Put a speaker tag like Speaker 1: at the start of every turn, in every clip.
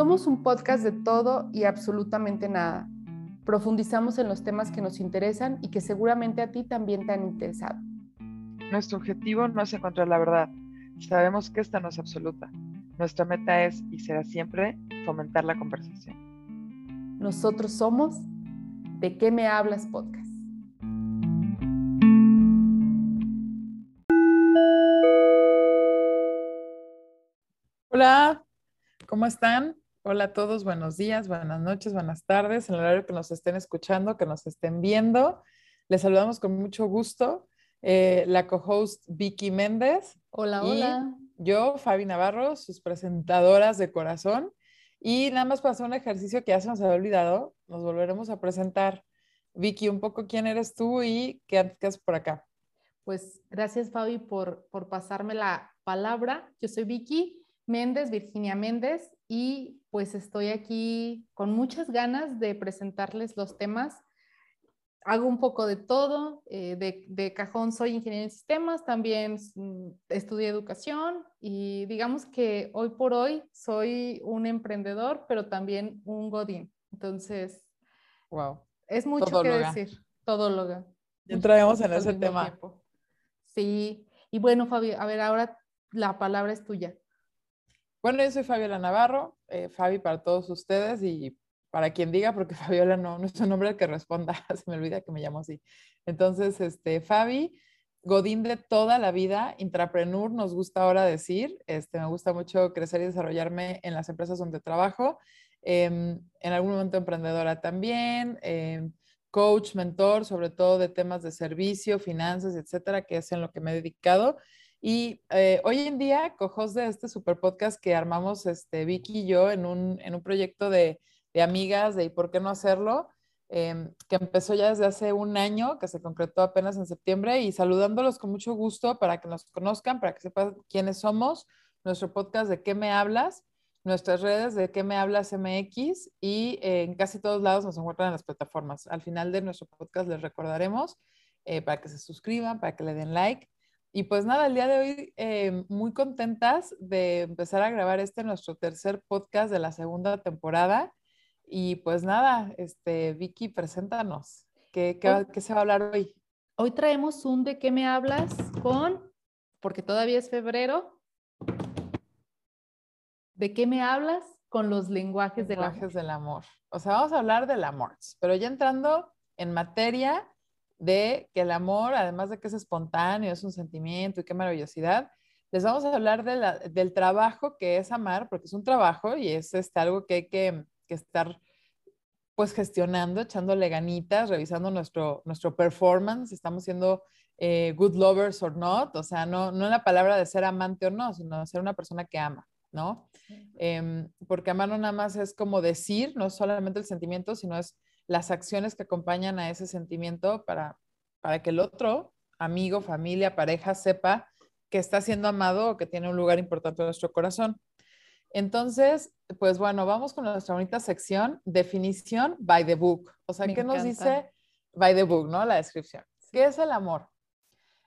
Speaker 1: Somos un podcast de todo y absolutamente nada. Profundizamos en los temas que nos interesan y que seguramente a ti también te han interesado.
Speaker 2: Nuestro objetivo no es encontrar la verdad. Sabemos que esta no es absoluta. Nuestra meta es y será siempre fomentar la conversación.
Speaker 1: Nosotros somos De qué me hablas podcast.
Speaker 2: Hola, ¿cómo están? Hola a todos, buenos días, buenas noches, buenas tardes, en el horario que nos estén escuchando, que nos estén viendo. Les saludamos con mucho gusto. Eh, la co-host Vicky Méndez.
Speaker 1: Hola,
Speaker 2: y
Speaker 1: hola.
Speaker 2: Yo, Fabi Navarro, sus presentadoras de corazón. Y nada más para hacer un ejercicio que ya se nos había olvidado, nos volveremos a presentar. Vicky, un poco quién eres tú y qué haces por acá.
Speaker 1: Pues gracias, Fabi, por, por pasarme la palabra. Yo soy Vicky Méndez, Virginia Méndez, y pues estoy aquí con muchas ganas de presentarles los temas. Hago un poco de todo, eh, de, de, cajón soy ingeniero en sistemas, también mm, estudié educación y digamos que hoy por hoy soy un emprendedor, pero también un godín. Entonces,
Speaker 2: wow.
Speaker 1: es mucho
Speaker 2: Todóloga.
Speaker 1: que decir, todóloga.
Speaker 2: Entraremos en ese tema.
Speaker 1: Tiempo. Sí, y bueno, Fabi, a ver, ahora la palabra es tuya.
Speaker 2: Bueno, yo soy Fabiola Navarro, eh, Fabi para todos ustedes y para quien diga, porque Fabiola no, no es un nombre al que responda, se me olvida que me llamo así. Entonces, este, Fabi, Godín de toda la vida, intrapreneur, nos gusta ahora decir, este, me gusta mucho crecer y desarrollarme en las empresas donde trabajo, eh, en algún momento emprendedora también, eh, coach, mentor, sobre todo de temas de servicio, finanzas, etcétera, que es en lo que me he dedicado. Y eh, hoy en día, cojos de este super podcast que armamos este, Vicky y yo en un, en un proyecto de, de, amigas de ¿y por qué no hacerlo? Eh, que empezó ya desde hace un año, que se concretó apenas en septiembre, y saludándolos con mucho gusto para que nos conozcan, para que sepan quiénes somos, nuestro podcast de qué me hablas, nuestras redes de qué me hablas MX y eh, en casi todos lados nos encuentran en las plataformas. Al final de nuestro podcast les recordaremos eh, para que se suscriban, para que le den like y pues nada, el día de hoy eh, muy contentas de empezar a grabar este nuestro tercer podcast de la segunda temporada. Y pues nada, este, Vicky, preséntanos. ¿Qué, qué, qué se va a hablar hoy?
Speaker 1: Hoy traemos un de qué me hablas con, porque todavía es febrero, ¿de qué me hablas? Con los lenguajes,
Speaker 2: lenguajes
Speaker 1: del,
Speaker 2: amor. del amor. O sea, vamos a hablar del amor, pero ya entrando en materia, de que el amor, además de que es espontáneo, es un sentimiento y qué maravillosidad, les vamos a hablar de la, del trabajo que es amar, porque es un trabajo y es este, algo que hay que, que, estar pues gestionando, echándole ganitas, revisando nuestro, nuestro performance, estamos siendo eh, good lovers or not, o sea, no, no en la palabra de ser amante o no, sino ser una persona que ama, ¿no? Eh, porque amar no nada más es como decir, no es solamente el sentimiento, sino es las acciones que acompañan a ese sentimiento para, para que el otro, amigo, familia, pareja, sepa que está siendo amado o que tiene un lugar importante en nuestro corazón. Entonces, pues bueno, vamos con nuestra bonita sección, definición by the book. O sea,
Speaker 1: Me
Speaker 2: ¿qué nos dice by the book, no? La descripción. ¿Qué es el amor?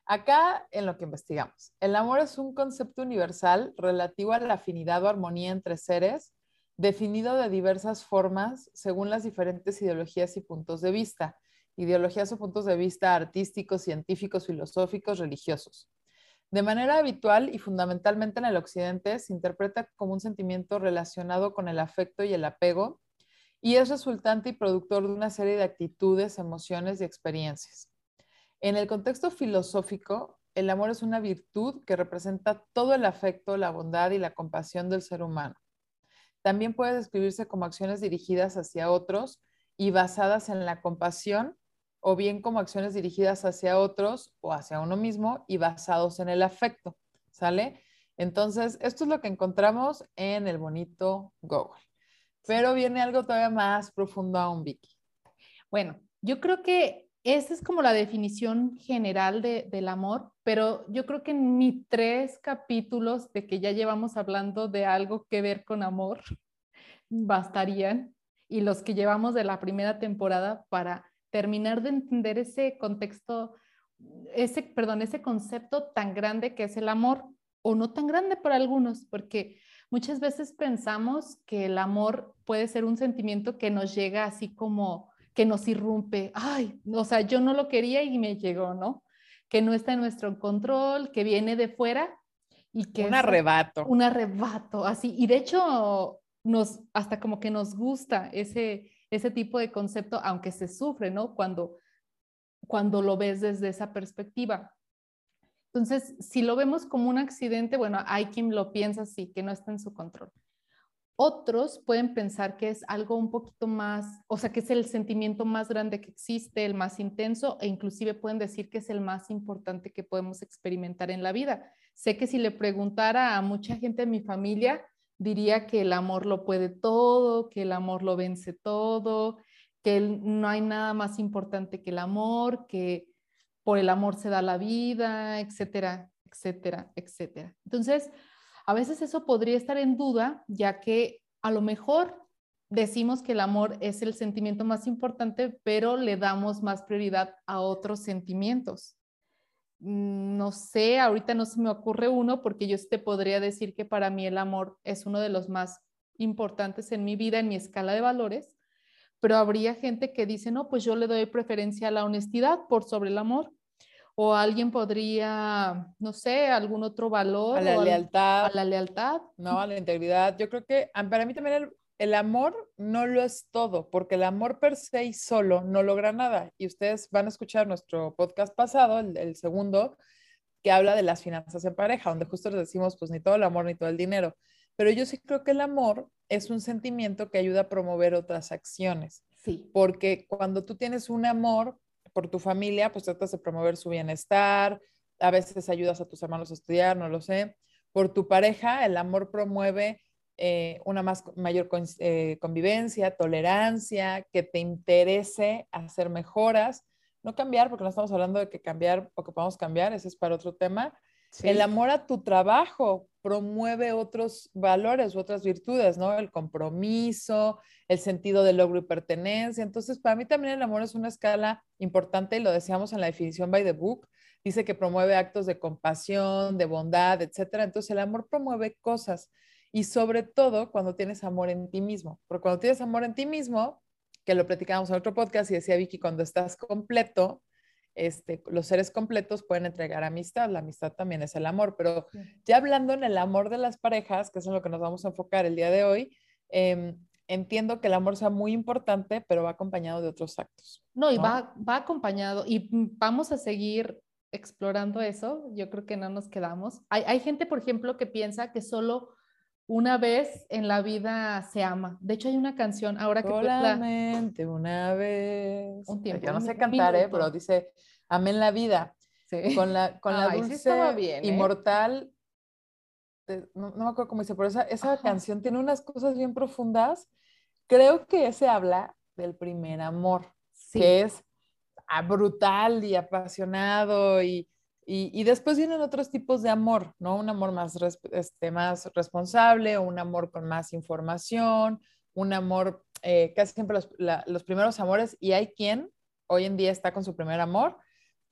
Speaker 2: Acá en lo que investigamos, el amor es un concepto universal relativo a la afinidad o armonía entre seres definido de diversas formas según las diferentes ideologías y puntos de vista, ideologías o puntos de vista artísticos, científicos, filosóficos, religiosos. De manera habitual y fundamentalmente en el occidente se interpreta como un sentimiento relacionado con el afecto y el apego y es resultante y productor de una serie de actitudes, emociones y experiencias. En el contexto filosófico, el amor es una virtud que representa todo el afecto, la bondad y la compasión del ser humano. También puede describirse como acciones dirigidas hacia otros y basadas en la compasión, o bien como acciones dirigidas hacia otros o hacia uno mismo y basados en el afecto. ¿Sale? Entonces, esto es lo que encontramos en el bonito Google. Pero viene algo todavía más profundo aún, Vicky.
Speaker 1: Bueno, yo creo que esa es como la definición general de, del amor, pero yo creo que ni tres capítulos de que ya llevamos hablando de algo que ver con amor bastarían y los que llevamos de la primera temporada para terminar de entender ese contexto, ese, perdón, ese concepto tan grande que es el amor. o no tan grande para algunos, porque muchas veces pensamos que el amor puede ser un sentimiento que nos llega así como que nos irrumpe, ay, o sea, yo no lo quería y me llegó, ¿no? Que no está en nuestro control, que viene de fuera y que...
Speaker 2: Un arrebato.
Speaker 1: Un arrebato, así. Y de hecho, nos, hasta como que nos gusta ese, ese tipo de concepto, aunque se sufre, ¿no? Cuando, cuando lo ves desde esa perspectiva. Entonces, si lo vemos como un accidente, bueno, hay quien lo piensa así, que no está en su control. Otros pueden pensar que es algo un poquito más, o sea, que es el sentimiento más grande que existe, el más intenso, e inclusive pueden decir que es el más importante que podemos experimentar en la vida. Sé que si le preguntara a mucha gente de mi familia, diría que el amor lo puede todo, que el amor lo vence todo, que no hay nada más importante que el amor, que por el amor se da la vida, etcétera, etcétera, etcétera. Entonces, a veces eso podría estar en duda, ya que a lo mejor decimos que el amor es el sentimiento más importante, pero le damos más prioridad a otros sentimientos. Mm, no sé, ahorita no se me ocurre uno porque yo te podría decir que para mí el amor es uno de los más importantes en mi vida, en mi escala de valores, pero habría gente que dice, no, pues yo le doy preferencia a la honestidad por sobre el amor o alguien podría, no sé, algún otro valor.
Speaker 2: A la lealtad.
Speaker 1: A la lealtad.
Speaker 2: No, a la integridad. Yo creo que para mí también el, amor no lo es todo, porque el amor per se y solo no logra nada. Y ustedes van a escuchar nuestro podcast pasado, el, el segundo, que habla de las finanzas en pareja, donde justo les decimos, pues ni todo el amor ni todo el dinero. Pero yo sí creo que el amor es un sentimiento que ayuda a promover otras acciones.
Speaker 1: Sí.
Speaker 2: Porque cuando tú tienes un amor, por tu familia, pues tratas de promover su bienestar, a veces ayudas a tus hermanos a estudiar, no lo sé. Por tu pareja, el amor promueve eh, una más, mayor eh, convivencia, tolerancia, que te interese hacer mejoras, no cambiar, porque no estamos hablando de que cambiar o que podamos cambiar, ese es para otro tema. El amor a tu trabajo promueve otros valores u otras virtudes, ¿no? El compromiso, el sentido de logro y pertenencia. Entonces, para mí también el amor es una escala importante y lo decíamos en la definición by the book. Dice que promueve actos de compasión, de bondad, etcétera. Entonces, el amor promueve cosas y sobre todo cuando tienes amor en ti mismo. Porque cuando tienes amor en ti mismo, que lo platicábamos en otro podcast y decía Vicky, cuando estás completo, este, los seres completos pueden entregar amistad, la amistad también es el amor, pero ya hablando en el amor de las parejas, que es en lo que nos vamos a enfocar el día de hoy, em, entiendo que el amor sea muy importante, pero va acompañado de otros actos.
Speaker 1: No, y Va, va acompañado y vamos a seguir explorando eso, yo creo que no nos quedamos. Hay, hay gente, por ejemplo, que piensa que solo una vez en la vida se ama. De hecho, hay una canción ahora que
Speaker 2: Solamente una vez. Tiempo. Yo no sé cantar, ¿eh? pero dice, amén la vida. Sí. Con la, con la dulce bien, ¿eh? inmortal. no, me acuerdo cómo dice, pero esa, esa canción tiene unas cosas bien profundas. Creo que ese habla del primer amor, que es ah, brutal y apasionado y, y, después vienen otros tipos de amor, ¿no? Un amor más, este, más responsable, un amor con más información, un amor, eh, casi siempre los, los, primeros amores, y hay quien hoy en día está con su primer amor,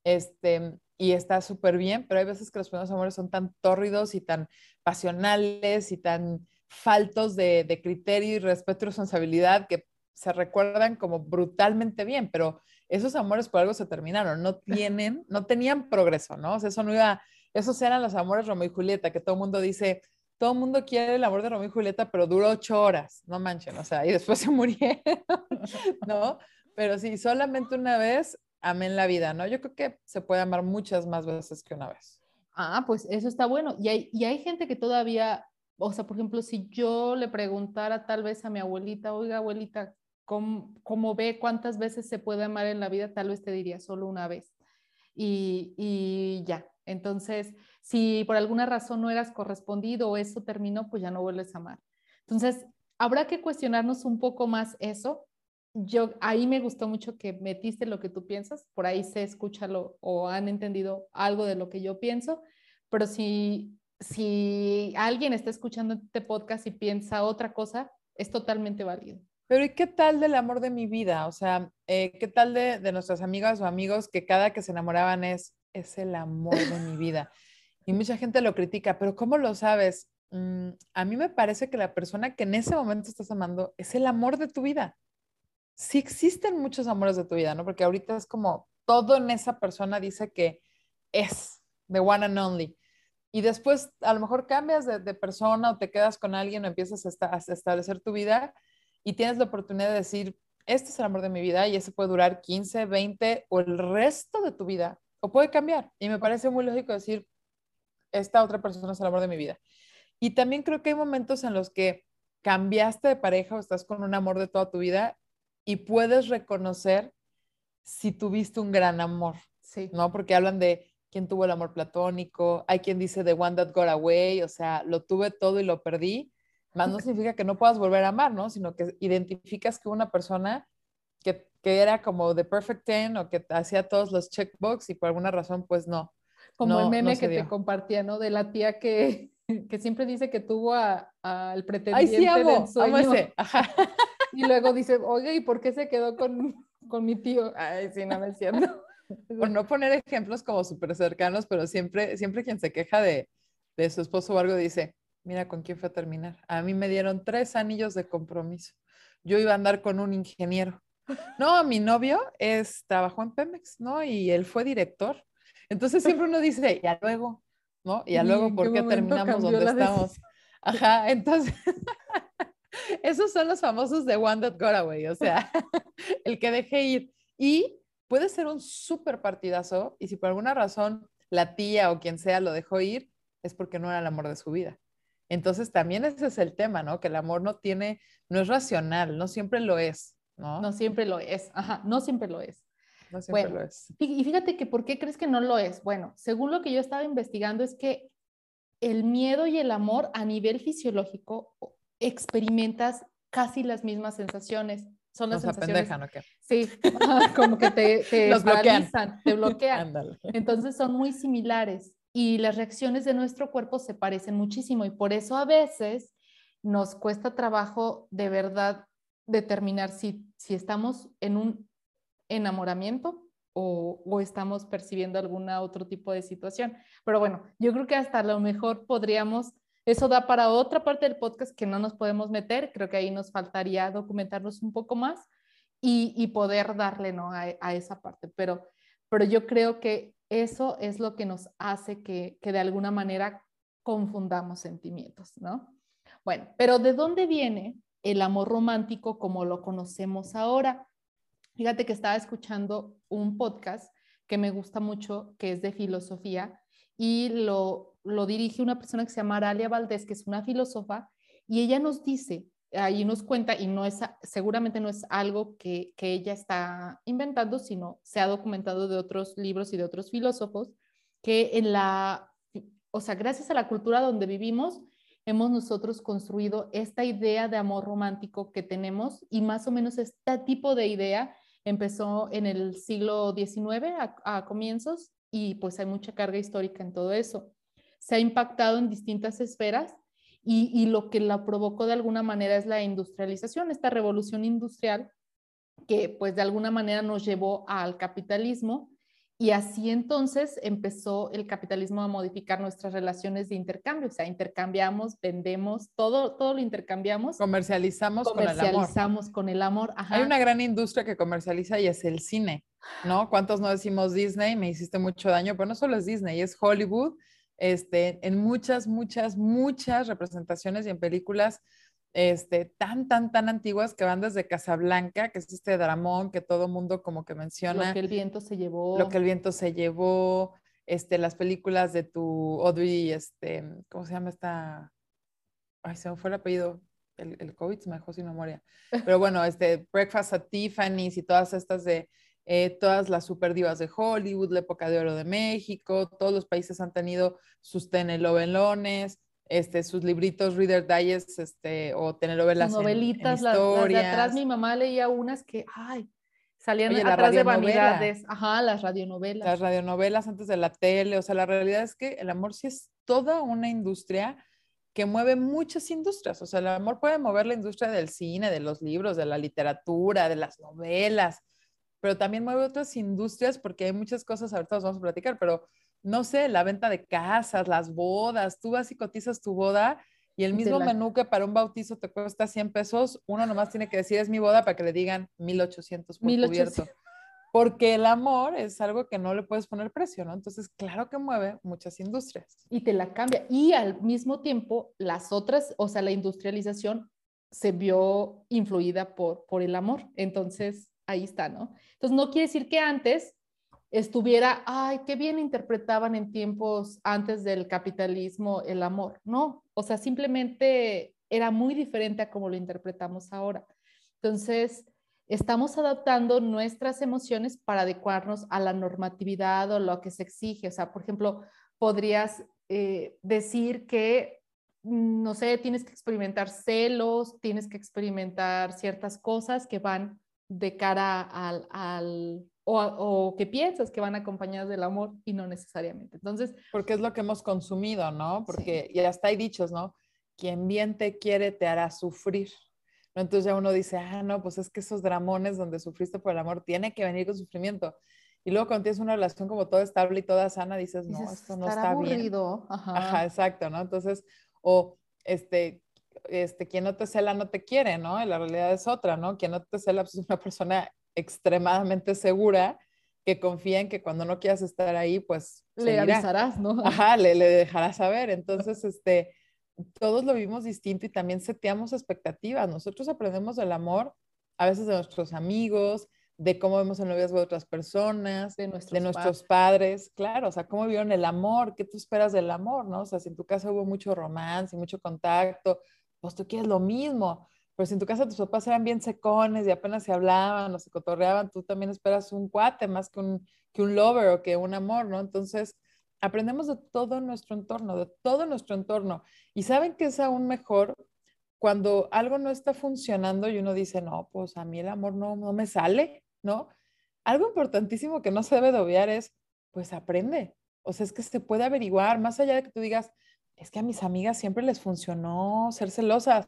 Speaker 2: este, y está súper bien, pero hay veces que los primeros amores son tan tórridos y tan pasionales y tan faltos de, de criterio y respeto y responsabilidad que se recuerdan como brutalmente bien, pero esos amores por algo se terminaron, no tienen, no tenían progreso, ¿no? O sea, eso no iba, esos eran los amores Romeo y Julieta, que todo el mundo dice, todo el mundo quiere el amor de Romeo y Julieta, pero duró ocho horas, no manchen, o sea, y después se murieron, ¿no? Pero sí, solamente una vez amén la vida, ¿no? Yo creo que se puede amar muchas más veces que una vez.
Speaker 1: Ah, pues eso está bueno. Y hay, y hay gente que todavía, o sea, por ejemplo, si yo le preguntara tal vez a mi abuelita, oiga, abuelita, como, ve cuántas veces se puede amar en la vida, tal vez te diría solo una vez. Y, y, ya. Entonces, si por alguna razón no eras correspondido o eso terminó, pues ya no vuelves a amar. Entonces, habrá que cuestionarnos un poco más eso. Yo ahí me gustó mucho que metiste lo que tú piensas, por ahí se escucha lo, o han entendido algo de lo que yo pienso, pero si, si alguien está escuchando este podcast y piensa otra cosa, es totalmente válido.
Speaker 2: Pero ¿y qué tal del amor de mi vida? O sea, eh, ¿qué tal de, de, nuestras amigas o amigos que cada que se enamoraban es, es el amor de mi vida? Y mucha gente lo critica, pero ¿cómo lo sabes? Mm, a mí me parece que la persona que en ese momento estás amando es el amor de tu vida. Sí existen muchos amores de tu vida, ¿no? Porque ahorita es como todo en esa persona dice que es the one and only. Y después a lo mejor cambias de, persona o te quedas con alguien o empiezas a, a, establecer tu vida y tienes la oportunidad de decir, este es el amor de mi vida y ese puede durar 15, 20 o el resto de tu vida o puede cambiar. Y me parece muy lógico decir, esta otra persona es el amor de mi vida. Y también creo que hay momentos en los que cambiaste de pareja o estás con un amor de toda tu vida y puedes reconocer si tuviste un gran amor,
Speaker 1: sí.
Speaker 2: ¿no? Porque hablan de quién tuvo el amor platónico, hay quien dice the one that got away, o sea, lo tuve todo y lo perdí, más no significa que no puedas volver a amar, ¿no? Sino que identificas que una persona que, que era como the perfect ten o que hacía todos los checkbox y por alguna razón, pues no.
Speaker 1: Como el meme que te compartía, ¿no? De la tía que, que siempre dice que tuvo al pretendiente
Speaker 2: Ay, sí, amo,
Speaker 1: del sueño.
Speaker 2: ese.
Speaker 1: Y luego dice, oye, ¿y por qué se quedó con, con mi tío? Ay, sí, no me es cierto.
Speaker 2: Por no poner ejemplos como súper cercanos, pero siempre, siempre quien se queja de, de su esposo o algo dice, mira con quién fue a terminar. A mí me dieron tres anillos de compromiso. Yo iba a andar con un ingeniero. No, mi novio es, trabajó en Pemex, ¿no? Y él fue director. Entonces siempre uno dice, ya luego, ¿no? Y ya luego, ¿por qué terminamos donde estamos? Ajá, entonces, esos son los famosos de One That Got Away, o sea, el que dejé ir. Y puede ser un súper partidazo, y si por alguna razón la tía o quien sea lo dejó ir, es porque no era el amor de su vida. Entonces también ese es el tema, ¿no? Que el amor no tiene, no es racional, no siempre lo es, ¿no?
Speaker 1: No siempre lo es, ajá, no siempre lo es.
Speaker 2: No siempre lo es.
Speaker 1: Y fíjate que, ¿por qué crees que no lo es? Bueno, según lo que yo estaba investigando, es que el miedo y el amor a nivel fisiológico experimentas casi las mismas sensaciones. Son las sensaciones.
Speaker 2: ¿o qué?
Speaker 1: Sí, como que te, te
Speaker 2: Los bloquean.
Speaker 1: te bloquean. Entonces son muy similares y las reacciones de nuestro cuerpo se parecen muchísimo y por eso a veces nos cuesta trabajo de verdad determinar si, si estamos en un enamoramiento o, estamos percibiendo alguna otro tipo de situación. Pero bueno, yo creo que hasta lo mejor podríamos, eso da para otra parte del podcast que no nos podemos meter, creo que ahí nos faltaría documentarnos un poco más y, y poder darle ¿no? a, a, esa parte. Pero, pero yo creo que eso es lo que nos hace que, que de alguna manera confundamos sentimientos, ¿no? Bueno, pero ¿de dónde viene el amor romántico como lo conocemos ahora? Fíjate que estaba escuchando un podcast que me gusta mucho, que es de filosofía, y lo, lo dirige una persona que se llama Aralia Valdés, que es una filósofa, y ella nos dice, ahí nos cuenta, y no es, seguramente no es algo que, que ella está inventando, sino se ha documentado de otros libros y de otros filósofos, que en la, o sea, gracias a la cultura donde vivimos, hemos nosotros construido esta idea de amor romántico que tenemos y más o menos este tipo de idea empezó en el siglo XIX a, comienzos y pues hay mucha carga histórica en todo eso. Se ha impactado en distintas esferas y, y, lo que la provocó de alguna manera es la industrialización, esta revolución industrial que pues de alguna manera nos llevó al capitalismo y así entonces empezó el capitalismo a modificar nuestras relaciones de intercambio, o sea, intercambiamos, vendemos, todo, todo lo intercambiamos.
Speaker 2: Comercializamos,
Speaker 1: comercializamos con el amor.
Speaker 2: Con el amor. Hay una gran industria que comercializa y es el cine, ¿no? ¿Cuántos no decimos Disney? Me hiciste mucho daño, pero no solo es Disney, es Hollywood. Este, en muchas, muchas, muchas representaciones y en películas este, tan, tan, tan antiguas que van desde Casablanca, que es este dramón que todo mundo como que menciona.
Speaker 1: Lo que el viento se llevó.
Speaker 2: Lo que el viento se llevó, este, las películas de tu Audrey, este, ¿cómo se llama esta? Ay, se me fue el apellido. El, el COVID se me dejó sin memoria. Pero bueno, este, Breakfast at Tiffany's y todas estas de, eh, todas las super divas de Hollywood, la época de oro de México, todos los países han tenido sus telenovelones, este, sus libritos Reader Digest este, o telenovelas.
Speaker 1: Novelitas,
Speaker 2: en, en
Speaker 1: las, las, de atrás mi mamá leía unas que, ay, salían Oye, atrás de vanidades. Ajá, las radionovelas.
Speaker 2: Las radionovelas antes de la tele. O sea, la realidad es que el amor sí es toda una industria que mueve muchas industrias. O sea, el amor puede mover la industria del cine, de los libros, de la literatura, de las novelas, pero también mueve otras industrias porque hay muchas cosas, ahorita las vamos a platicar, pero no sé, la venta de casas, las bodas, tú vas y cotizas tu boda y el mismo menú que para un bautizo te cuesta 100 pesos, uno nomás tiene que decir es mi boda para que le digan 1800 por 1800. cubierto. Porque el amor es algo que no le puedes poner precio, ¿no? Entonces, claro que mueve muchas industrias.
Speaker 1: Y te la cambia. Y al mismo tiempo, las otras, o sea, la industrialización se vio influida por, por el amor. Entonces, ahí está, ¿no? Entonces, no quiere decir que antes estuviera, ay, qué bien interpretaban en tiempos antes del capitalismo el amor. No, o sea, simplemente era muy diferente a como lo interpretamos ahora. Entonces, estamos adaptando nuestras emociones para adecuarnos a la normatividad o lo que se exige. O sea, por ejemplo, podrías eh, decir que, mm, no sé, tienes que experimentar celos, tienes que experimentar ciertas cosas que van de cara al, al o, que piensas que van acompañadas del amor y no necesariamente. Entonces,
Speaker 2: porque es lo que hemos consumido, ¿no? Porque ya está hay dichos, ¿no? Quien bien te quiere te hará sufrir. ¿No? Entonces ya uno dice, ah, no, pues es que esos dramones donde sufriste por el amor tiene que venir con sufrimiento. Y luego cuando tienes una relación como toda estable y toda sana, dices, no, esto no está aburrido. bien. Ajá. Ajá, exacto, ¿no? Entonces, o este, este, quien no te cela no te quiere, ¿no? La realidad es otra, ¿no? Quien no te cela pues, es una persona extremadamente segura que confía en que cuando no quieras estar ahí, pues
Speaker 1: le avisarás, ¿no?
Speaker 2: Ajá, le, le dejarás saber. Entonces, este, todos lo vimos distinto y también seteamos expectativas. Nosotros aprendemos del amor a veces de nuestros amigos, de cómo vemos el noviazgo de otras personas, de nuestros, de nuestros padres. claro, o sea, cómo vieron el amor, qué tú esperas del amor, ¿no? O sea, si en tu casa hubo mucho romance y mucho contacto, pues tú quieres lo mismo. Si en tu casa tus papás eran bien secones y apenas se hablaban o se cotorreaban, tú también esperas un cuate más que un, que un lover o que un amor, ¿no? Entonces, aprendemos de todo nuestro entorno, de todo nuestro entorno. Y saben que es aún mejor cuando algo no está funcionando y uno dice, no, pues a mí el amor no, no me sale, ¿no? Algo importantísimo que no se debe de obviar es, pues aprende. O sea, es que se puede averiguar, más allá de que tú digas, es que a mis amigas siempre les funcionó ser celosas.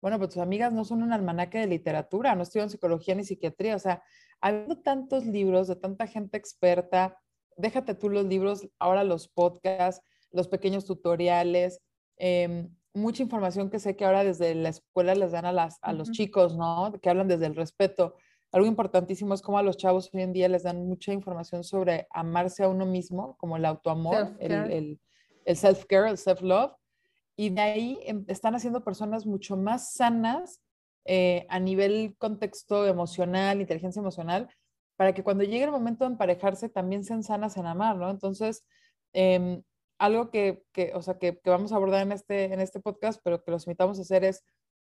Speaker 2: Bueno, pero tus amigas no son un almanaque de literatura, no estudian psicología ni psiquiatría. O sea, habiendo tantos libros de tanta gente experta, déjate tú los libros, ahora los podcasts, los pequeños tutoriales, em, mucha información que sé que ahora desde la escuela les dan a, las, a los chicos, ¿no? Que hablan desde el respeto. Algo importantísimo es como a los chavos hoy en día les dan mucha información sobre amarse a uno mismo, como el autoamor, el, el, el self-care, el self-love y de ahí em, están haciendo personas mucho más sanas eh, a nivel contexto emocional, inteligencia emocional, para que cuando llegue el momento de emparejarse también sean sanas en amar, ¿no? Entonces, em, algo que, que, o sea, que, que, vamos a abordar en este, en este podcast, pero que los invitamos a hacer es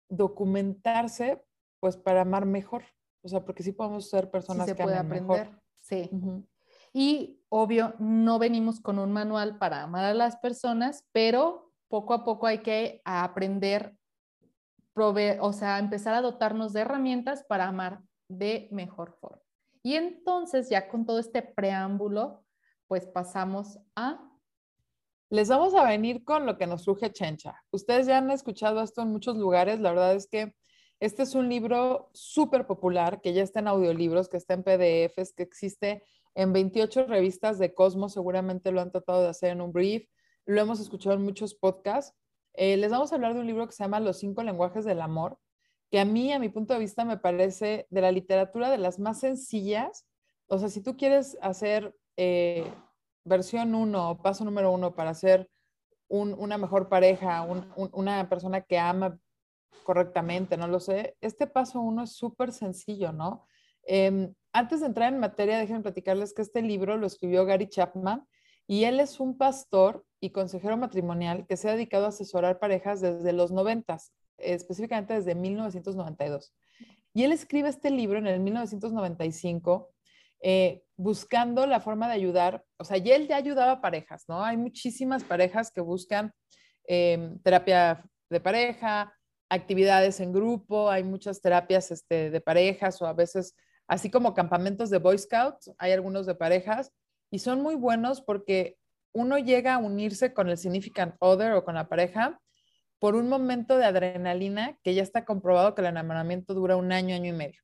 Speaker 2: documentarse, pues, para amar mejor. O sea, porque sí podemos ser personas sí se que puede aprender. Mejor.
Speaker 1: Sí. Y obvio, no venimos con un manual para amar a las personas, pero poco a poco hay que aprender, o sea, empezar a dotarnos de herramientas para amar de mejor forma. Y entonces, ya con todo este preámbulo, pues pasamos a...
Speaker 2: Les vamos a venir con lo que nos surge Chencha. Ustedes ya han escuchado esto en muchos lugares. La verdad es que este es un libro súper popular que ya está en audiolibros, que está en PDFs, que existe en 28 revistas de Cosmos. Seguramente lo han tratado de hacer en un brief lo hemos escuchado en muchos podcasts. Eh, les vamos a hablar de un libro que se llama Los cinco lenguajes del amor, que a mí, a mi punto de vista, me parece de la literatura de las más sencillas. O sea, si tú quieres hacer eh, versión uno, paso número uno para ser una mejor pareja, una persona que ama correctamente, no lo sé, este paso uno es súper sencillo, ¿no? Em, antes de entrar en materia, déjenme platicarles que este libro lo escribió Gary Chapman y él es un pastor y consejero matrimonial que se ha dedicado a asesorar parejas desde los 90, específicamente desde 1992. Y él escribe este libro en el 1995 eh, buscando la forma de ayudar, o sea, y él ya ayudaba a parejas, ¿no? Hay muchísimas parejas que buscan em, terapia de pareja, actividades en grupo, hay muchas terapias este, de parejas o a veces, así como campamentos de Boy Scouts, hay algunos de parejas y son muy buenos porque uno llega a unirse con el significant other o con la pareja por un momento de adrenalina que ya está comprobado que el enamoramiento dura un año, año y medio.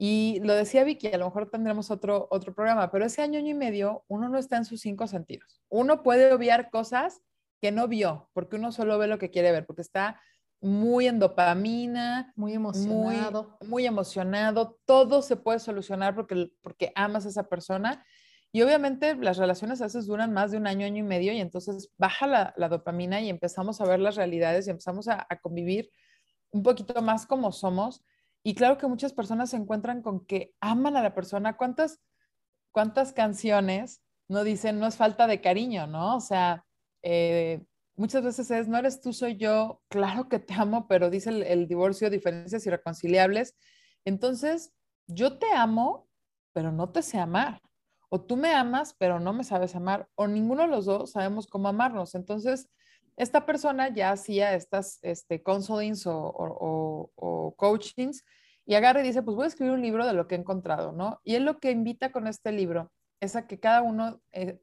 Speaker 2: Y lo decía Vicky, a lo mejor tendremos otro, otro programa, pero ese año, año y medio uno no está en sus cinco sentidos. Uno puede obviar cosas que no vio, porque uno solo ve lo que quiere ver, porque está muy en dopamina,
Speaker 1: muy emocionado.
Speaker 2: Muy, emocionado. Todo se puede solucionar porque, porque amas a esa persona. Y obviamente las relaciones a veces duran más de un año, año y medio, y entonces baja la, dopamina y empezamos a ver las realidades y empezamos a, convivir un poquito más como somos y claro que muchas personas se encuentran con que aman a la persona. ¿Cuántas, cuántas canciones no dicen no es falta de cariño, ¿no? O sea, eh, muchas veces es, no eres tú, soy yo, claro que te amo, pero dice el, divorcio, diferencias irreconciliables. Entonces, yo te amo, pero no te sé amar. O tú me amas, pero no me sabes amar. O ninguno de los dos sabemos cómo amarnos. Entonces, esta persona ya hacía estas este, counselings o, coachings y agarra y dice, pues voy a escribir un libro de lo que he encontrado, ¿no? Y él lo que invita con este libro es a que cada uno eh,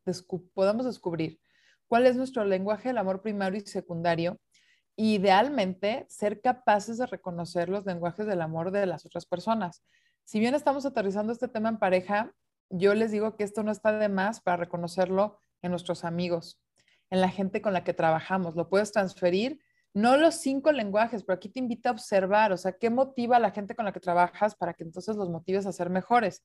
Speaker 2: podamos descubrir cuál es nuestro lenguaje del amor primario y secundario y idealmente ser capaces de reconocer los lenguajes del amor de las otras personas. Si bien estamos aterrizando este tema en pareja, yo les digo que esto no está de más para reconocerlo en nuestros amigos, en la gente con la que trabajamos. Lo puedes transferir, no los cinco lenguajes, pero aquí te invita a observar, o sea, qué motiva a la gente con la que trabajas para que entonces los motives a ser mejores.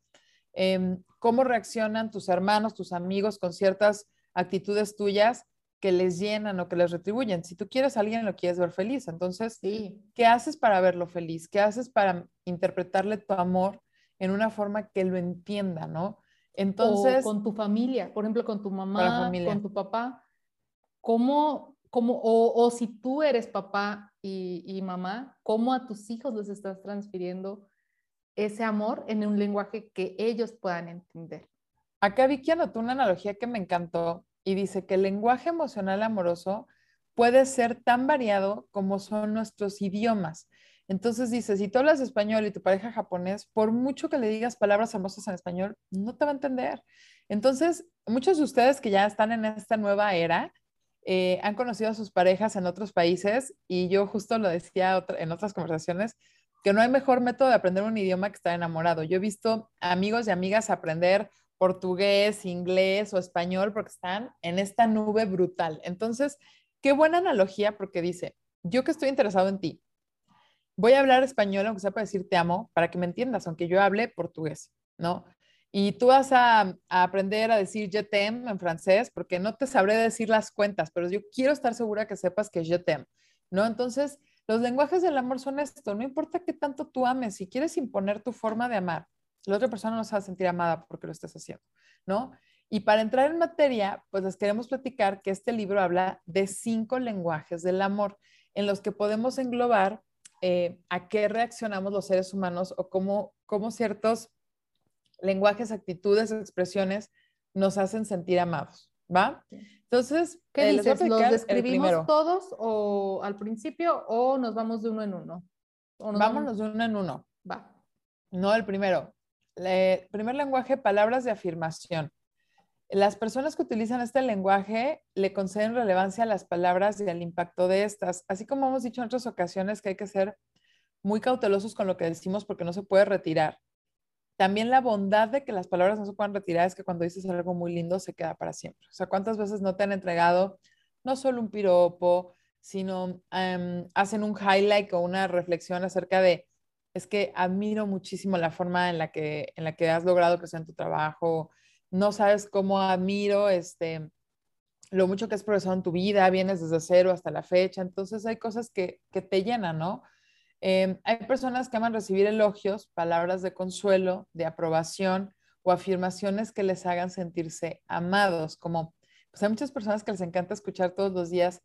Speaker 2: Em, ¿Cómo reaccionan tus hermanos, tus amigos con ciertas actitudes tuyas que les llenan o que les retribuyen? Si tú quieres a alguien, lo quieres ver feliz. Entonces, sí. ¿qué haces para verlo feliz? ¿Qué haces para interpretarle tu amor en una forma que lo entienda, no?
Speaker 1: Entonces, o con tu familia, por ejemplo, con tu mamá, con tu papá, ¿cómo, cómo o, si tú eres papá y, mamá, cómo a tus hijos les estás transfiriendo ese amor en un lenguaje que ellos puedan entender?
Speaker 2: Acá Vicky anotó una analogía que me encantó y dice que el lenguaje emocional amoroso puede ser tan variado como son nuestros idiomas. Entonces dice, si tú hablas español y tu pareja japonés, por mucho que le digas palabras hermosas en español, no te va a entender. Entonces, muchos de ustedes que ya están en esta nueva era, eh, han conocido a sus parejas en otros países y yo justo lo decía en otras conversaciones, que no hay mejor método de aprender un idioma que estar enamorado. Yo he visto amigos y amigas aprender portugués, inglés o español porque están en esta nube brutal. Entonces, qué buena analogía porque dice, yo que estoy interesado en ti, voy a hablar español, aunque sea para decir te amo, para que me entiendas, aunque yo hable portugués, ¿no? y tú vas a, aprender a decir je t'aime en francés, porque no te sabré decir las cuentas, pero yo quiero estar segura que sepas que je t'aime, ¿no? Entonces, los lenguajes del amor son esto, no importa qué tanto tú ames, si quieres imponer tu forma de amar, la otra persona no se va a sentir amada porque lo estás haciendo, ¿no? Y para entrar en materia, pues les queremos platicar que este libro habla de cinco lenguajes del amor en los que podemos englobar eh, a qué reaccionamos los seres humanos o cómo, cómo ciertos lenguajes, actitudes, expresiones nos hacen sentir amados, ¿va? Entonces,
Speaker 1: ¿qué eh, dices? ¿Los describimos todos o al principio o nos vamos de uno en uno?
Speaker 2: Vámonos de uno en uno.
Speaker 1: Va.
Speaker 2: No, el primero. El primer lenguaje, palabras de afirmación. Las personas que utilizan este lenguaje le conceden relevancia a las palabras y al impacto de estas, así como hemos dicho en otras ocasiones que hay que ser muy cautelosos con lo que decimos porque no se puede retirar. También la bondad de que las palabras no se puedan retirar es que cuando dices algo muy lindo se queda para siempre. O sea, ¿cuántas veces no te han entregado no solo un piropo, sino em, hacen un highlight o una reflexión acerca de, es que admiro muchísimo la forma en la que, en la que has logrado crecer en tu trabajo, no sabes cómo admiro este, lo mucho que has progresado en tu vida, vienes desde cero hasta la fecha, entonces hay cosas que, que te llenan, ¿no? Em, hay personas que aman recibir elogios, palabras de consuelo, de aprobación o afirmaciones que les hagan sentirse amados, como pues hay muchas personas que les encanta escuchar todos los días,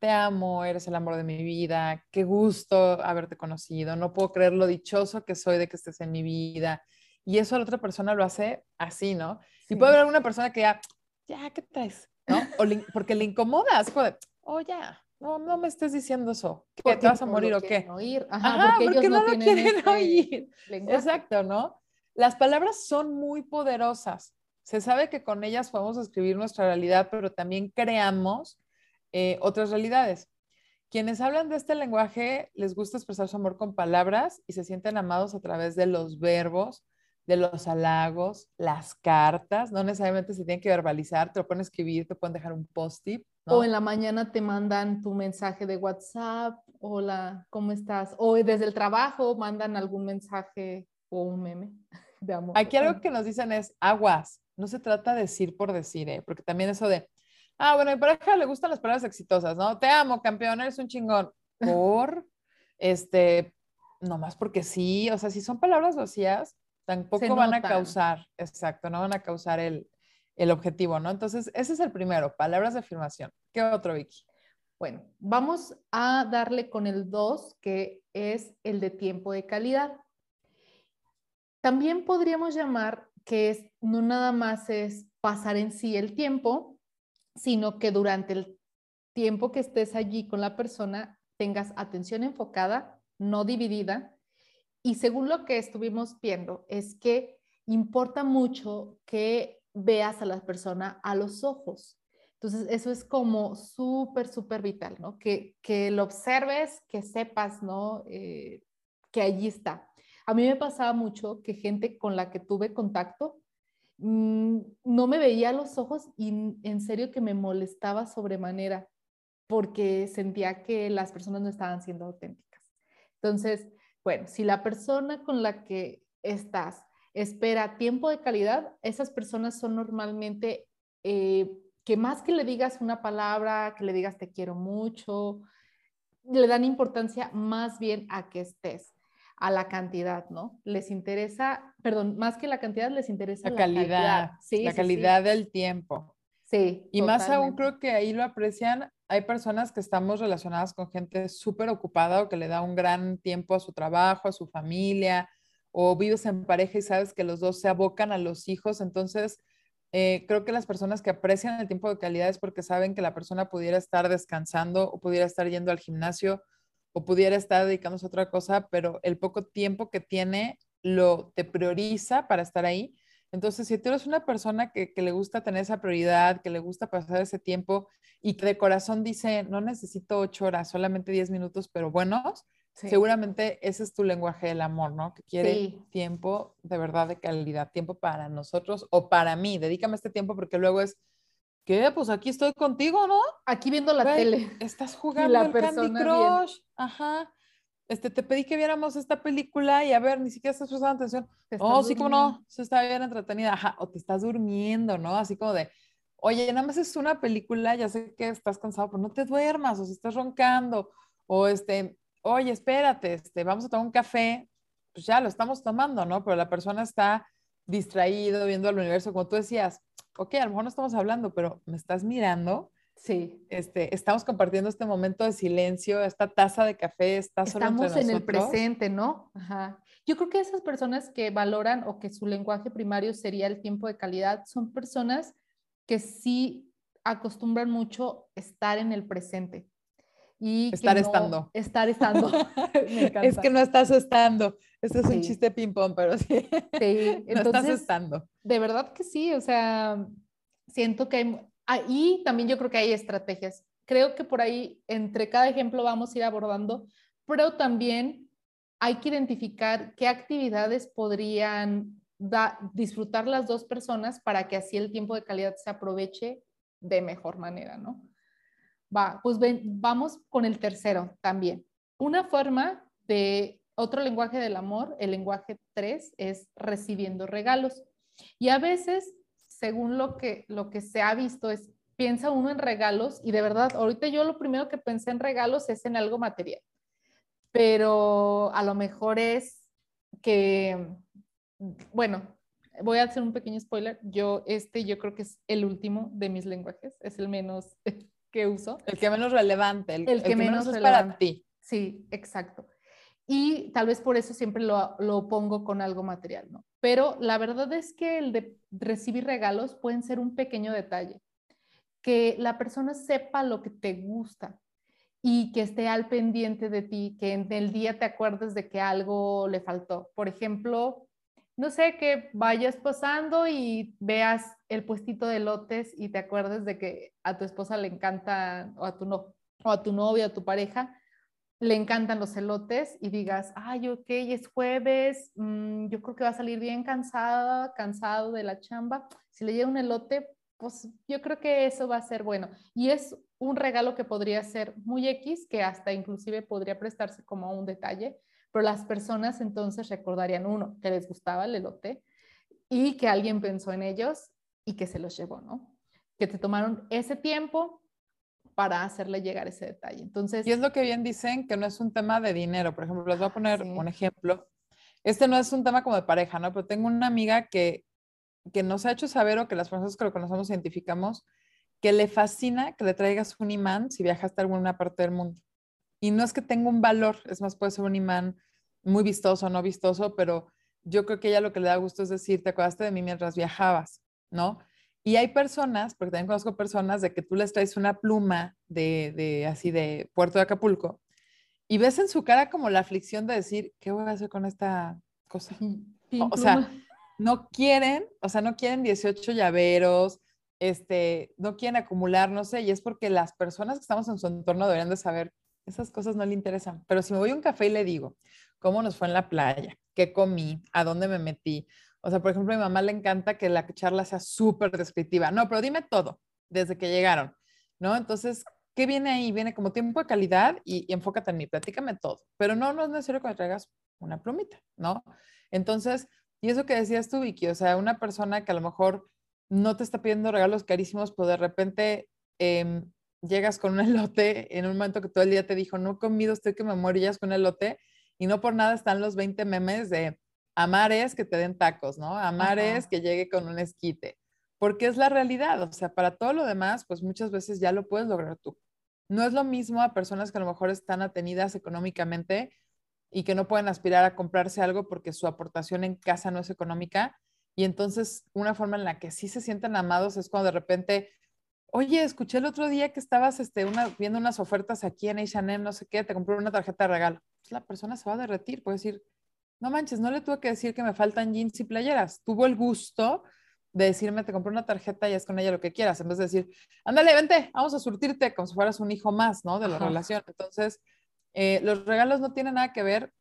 Speaker 2: te amo, eres el amor de mi vida, qué gusto haberte conocido, no puedo creer lo dichoso que soy de que estés en mi vida. Y eso la otra persona lo hace así, ¿no? Y puede haber una persona que ya, ya, ¿qué traes? ¿No? O porque le incomoda, así como de, oh, ya, no, no me estés diciendo eso, que te vas a morir o qué.
Speaker 1: Oír. Ajá, porque, ellos no, lo quieren este oír.
Speaker 2: Exacto, ¿no? Las palabras son muy poderosas. Se sabe que con ellas podemos escribir nuestra realidad, pero también creamos eh, otras realidades. Quienes hablan de este lenguaje les gusta expresar su amor con palabras y se sienten amados a través de los verbos, de los halagos, las cartas, no necesariamente se tienen que verbalizar, te lo pueden escribir, te pueden dejar un post-it.
Speaker 1: O en la mañana te mandan tu mensaje de WhatsApp, hola, ¿cómo estás? O desde el trabajo mandan algún mensaje o un meme de amor.
Speaker 2: Aquí algo que nos dicen es aguas, no se trata de decir por decir, ¿eh? porque también eso de, ah, bueno, a mi pareja le gustan las palabras exitosas, ¿no? Te amo, campeón, eres un chingón. Por, este, nomás porque sí, o sea, si son palabras vacías, tampoco van a causar, exacto, no van a causar el, el objetivo, ¿no? Entonces, ese es el primero, palabras de afirmación. ¿Qué otro, Vicky?
Speaker 1: Bueno, vamos a darle con el 2, que es el de tiempo de calidad. También podríamos llamar que es, no nada más es pasar en sí el tiempo, sino que durante el tiempo que estés allí con la persona tengas atención enfocada, no dividida. Y según lo que estuvimos viendo, es que importa mucho que veas a la persona a los ojos. Entonces, eso es como súper, súper vital, ¿no? Que, que lo observes, que sepas, ¿no? Eh, que allí está. A mí me pasaba mucho que gente con la que tuve contacto mm, no me veía a los ojos y en serio que me molestaba sobremanera porque sentía que las personas no estaban siendo auténticas. Entonces, bueno, si la persona con la que estás espera tiempo de calidad, esas personas son normalmente eh, que más que le digas una palabra, que le digas te quiero mucho, le dan importancia más bien a que estés, a la cantidad, ¿no? Les interesa, perdón, más que la cantidad, les interesa
Speaker 2: la, calidad. Sí, la calidad del tiempo.
Speaker 1: Sí.
Speaker 2: Y más aún creo que ahí lo aprecian. Hay personas que estamos relacionadas con gente súper ocupada o que le da un gran tiempo a su trabajo, a su familia, o vives en pareja y sabes que los dos se abocan a los hijos, entonces eh, creo que las personas que aprecian el tiempo de calidad es porque saben que la persona pudiera estar descansando o pudiera estar yendo al gimnasio o pudiera estar dedicándose a otra cosa, pero el poco tiempo que tiene lo te prioriza para estar ahí. Entonces, si tú eres una persona que, que le gusta tener esa prioridad, que le gusta pasar ese tiempo y que de corazón dice, no necesito ocho horas, solamente diez minutos, pero buenos, Seguramente ese es tu lenguaje del amor, ¿no? Que quiere tiempo de verdad de calidad, tiempo para nosotros o para mí. Dedícame este tiempo porque luego es, ¿qué? Pues aquí estoy contigo, ¿no?
Speaker 1: Aquí viendo la tele.
Speaker 2: Estás jugando la el Candy Crush. Ajá. Este, te pedí que viéramos esta película y a ver, ni siquiera estás prestando atención. Oh, sí, como no, se está bien entretenida. Ajá, o te estás durmiendo, ¿no? Así como de, oye, nada más es una película, ya sé que estás cansado, pero no te duermas, o si estás roncando, o este, oye, espérate, este, vamos a tomar un café, pues ya lo estamos tomando, ¿no? Pero la persona está distraído, viendo el universo, como tú decías, ok, a lo mejor no estamos hablando, pero me estás mirando.
Speaker 1: Sí.
Speaker 2: Este, estamos compartiendo este momento de silencio, esta taza de café está solo
Speaker 1: Estamos en el presente, ¿no? Ajá. Yo creo que esas personas que valoran o que su lenguaje primario sería el tiempo de calidad son personas que sí acostumbran mucho estar en el presente
Speaker 2: estar estando.
Speaker 1: Estar estando.
Speaker 2: Es que no estás estando. Este es un chiste ping-pong, pero sí.
Speaker 1: Sí,
Speaker 2: no estás estando.
Speaker 1: De verdad que sí, o sea, siento que hay, ahí también yo creo que hay estrategias. Creo que por ahí, entre cada ejemplo, vamos a ir abordando, pero también hay que identificar qué actividades podrían disfrutar las dos personas para que así el tiempo de calidad se aproveche de mejor manera, ¿no? Va, pues vamos con el tercero también. Una forma de otro lenguaje del amor, el lenguaje 3, es recibiendo regalos. Y a veces, según lo que, lo que se ha visto, es piensa uno en regalos y de verdad, ahorita yo lo primero que pensé en regalos es en algo material. Pero a lo mejor es que, bueno, voy a hacer un pequeño spoiler. Yo, este, yo creo que es el último de mis lenguajes, es el menos que uso.
Speaker 2: El que menos relevante, el, que, menos, es para ti.
Speaker 1: Sí, exacto. Y tal vez por eso siempre lo, lo, pongo con algo material, ¿no? Pero la verdad es que el de recibir regalos pueden ser un pequeño detalle. Que la persona sepa lo que te gusta y que esté al pendiente de ti, que en el día te acuerdes de que algo le faltó. Por ejemplo, no sé, que vayas pasando y veas el puestito de lotes y te acuerdes de que a tu esposa le encanta, o a tu no, o a tu novia, a tu pareja, le encantan los elotes y digas, ay, ok, es jueves, mm, yo creo que va a salir bien cansada, cansado de la chamba. Si le llega un elote, pues yo creo que eso va a ser bueno. Y es un regalo que podría ser muy X, que hasta inclusive podría prestarse como un detalle, pero las personas entonces recordarían, uno, que les gustaba el elote y que alguien pensó en ellos y que se los llevó, ¿no? Que te tomaron ese tiempo para hacerle llegar ese detalle. Entonces,
Speaker 2: y es lo que bien dicen, que no es un tema de dinero. Por ejemplo, les voy a poner un ejemplo. Este no es un tema como de pareja, ¿no? Pero tengo una amiga que, que nos ha hecho saber, o que las personas que lo conocemos identificamos, que le fascina que le traigas un imán si viajas a alguna parte del mundo. Y no es que tenga un valor, es más, puede ser un imán muy vistoso o no vistoso, pero yo creo que ella lo que le da gusto es decir, te acordaste de mí mientras viajabas, ¿no? Y hay personas, porque también conozco personas, de que tú les traes una pluma de, de, así de Puerto de Acapulco y ves en su cara como la aflicción de decir, ¿qué voy a hacer con esta cosa? O, sea, no quieren, o sea, no quieren 18 llaveros, este, no quieren acumular, no sé, y es porque las personas que estamos en su entorno deberían de saber, esas cosas no le interesan. Pero si me voy a un café y le digo, ¿cómo nos fue en la playa? ¿Qué comí? ¿A dónde me metí? O sea, por ejemplo, a mi mamá le encanta que la charla sea súper descriptiva. No, pero dime todo desde que llegaron, ¿no? Entonces, ¿qué viene ahí? Viene como tiempo de calidad y, enfócate en mí, platícame todo. Pero no, no es necesario que me traigas una plumita, ¿no? Entonces, y eso que decías tú, Vicky, o sea, una persona que a lo mejor no te está pidiendo regalos carísimos, pero de repente em, llegas con un elote en un momento que todo el día te dijo, no comido, estoy que me muero y con un elote, y no por nada están los 20 memes de Amar es que te den tacos, ¿no? Amar es que llegue con un esquite, porque es la realidad, o sea, para todo lo demás, pues muchas veces ya lo puedes lograr tú. No es lo mismo a personas que a lo mejor están atenidas económicamente y que no pueden aspirar a comprarse algo porque su aportación en casa no es económica. Y entonces una forma en la que sí se sienten amados es cuando de repente, oye, escuché el otro día que estabas este, viendo unas ofertas aquí en H&M, no sé qué, te compré una tarjeta de regalo. Pues la persona se va a derretir, puede decir, no manches, no le tuve que decir que me faltan jeans y playeras. Tuvo el gusto de decirme, te compré una tarjeta y es con ella lo que quieras, en vez de decir, ándale, vente, vamos a surtirte como si fueras un hijo más, ¿no? De la relación. Entonces, eh, los regalos no tienen nada que ver.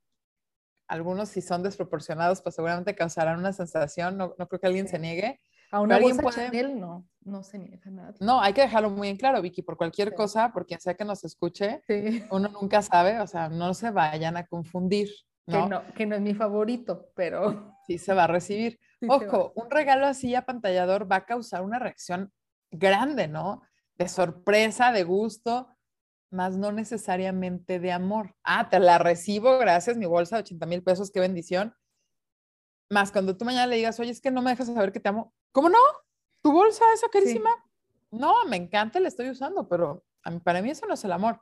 Speaker 2: Algunos si son desproporcionados, pues seguramente causarán una sensación. No, creo que alguien se niegue.
Speaker 1: A una bolsa puede... no, no se niega nada.
Speaker 2: No, hay que dejarlo muy en claro, Vicky, por cualquier cosa, por quien sea que nos escuche, uno nunca sabe, o sea, no se vayan a confundir.
Speaker 1: Que, no, es mi favorito, pero...
Speaker 2: Sí, se va a recibir. Ojo, un regalo así apantallador va a causar una reacción grande, ¿no? De sorpresa, de gusto, más no necesariamente de amor. Ah, te la recibo, gracias, mi bolsa de 80 mil pesos, qué bendición. Más cuando tú mañana le digas, oye, es que no me dejas saber que te amo. ¿Cómo no? ¿Tu bolsa esa carísima? No, me encanta, la estoy usando, pero para mí eso no es el amor.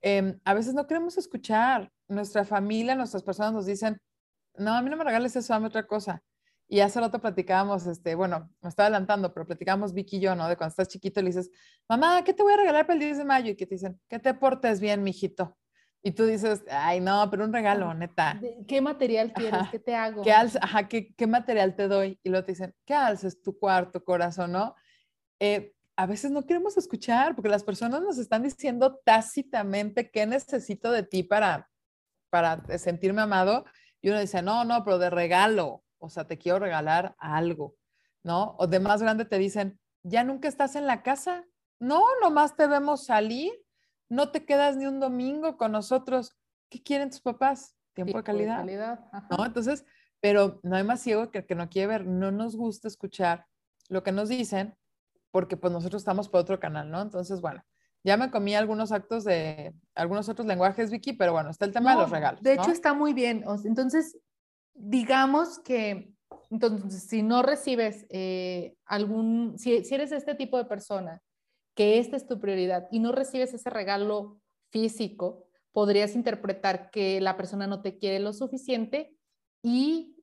Speaker 2: Em, a veces no queremos escuchar. Nuestra familia, nuestras personas nos dicen, no, a mí no me regales eso, dame otra cosa. Y hace rato platicábamos, este, bueno, me estaba adelantando, pero platicábamos Vicky y yo, ¿no? De cuando estás chiquito le dices, mamá, ¿qué te voy a regalar para el 10 de mayo? Y que te dicen, que te portes bien, mijito. Y tú dices, ay, no, pero un regalo, neta.
Speaker 1: ¿Qué material quieres? ¿Qué te hago?
Speaker 2: ¿Qué, ajá, ¿qué, ¿qué, material te doy? Y luego te dicen, ¿qué alces tu cuarto, corazón, no? Eh, a veces no queremos escuchar porque las personas nos están diciendo tácitamente qué necesito de ti para, para sentirme amado. Y uno dice, no, no, pero de regalo, o sea, te quiero regalar algo, ¿no? O de más grande te dicen, ya nunca estás en la casa. No, nomás te vemos salir, no te quedas ni un domingo con nosotros. ¿Qué quieren tus papás? Tiempo, de calidad. calidad. ¿No? Entonces, pero no hay más ciego que el que no quiere ver. No nos gusta escuchar lo que nos dicen porque pues nosotros estamos por otro canal, ¿no? Entonces, bueno, ya me comí algunos actos de algunos otros lenguajes, Vicky, pero bueno, está el tema de los regalos.
Speaker 1: De hecho, está muy bien. Entonces, digamos que, entonces, si no recibes eh, algún, si, si eres este tipo de persona, que esta es tu prioridad y no recibes ese regalo físico, podrías interpretar que la persona no te quiere lo suficiente y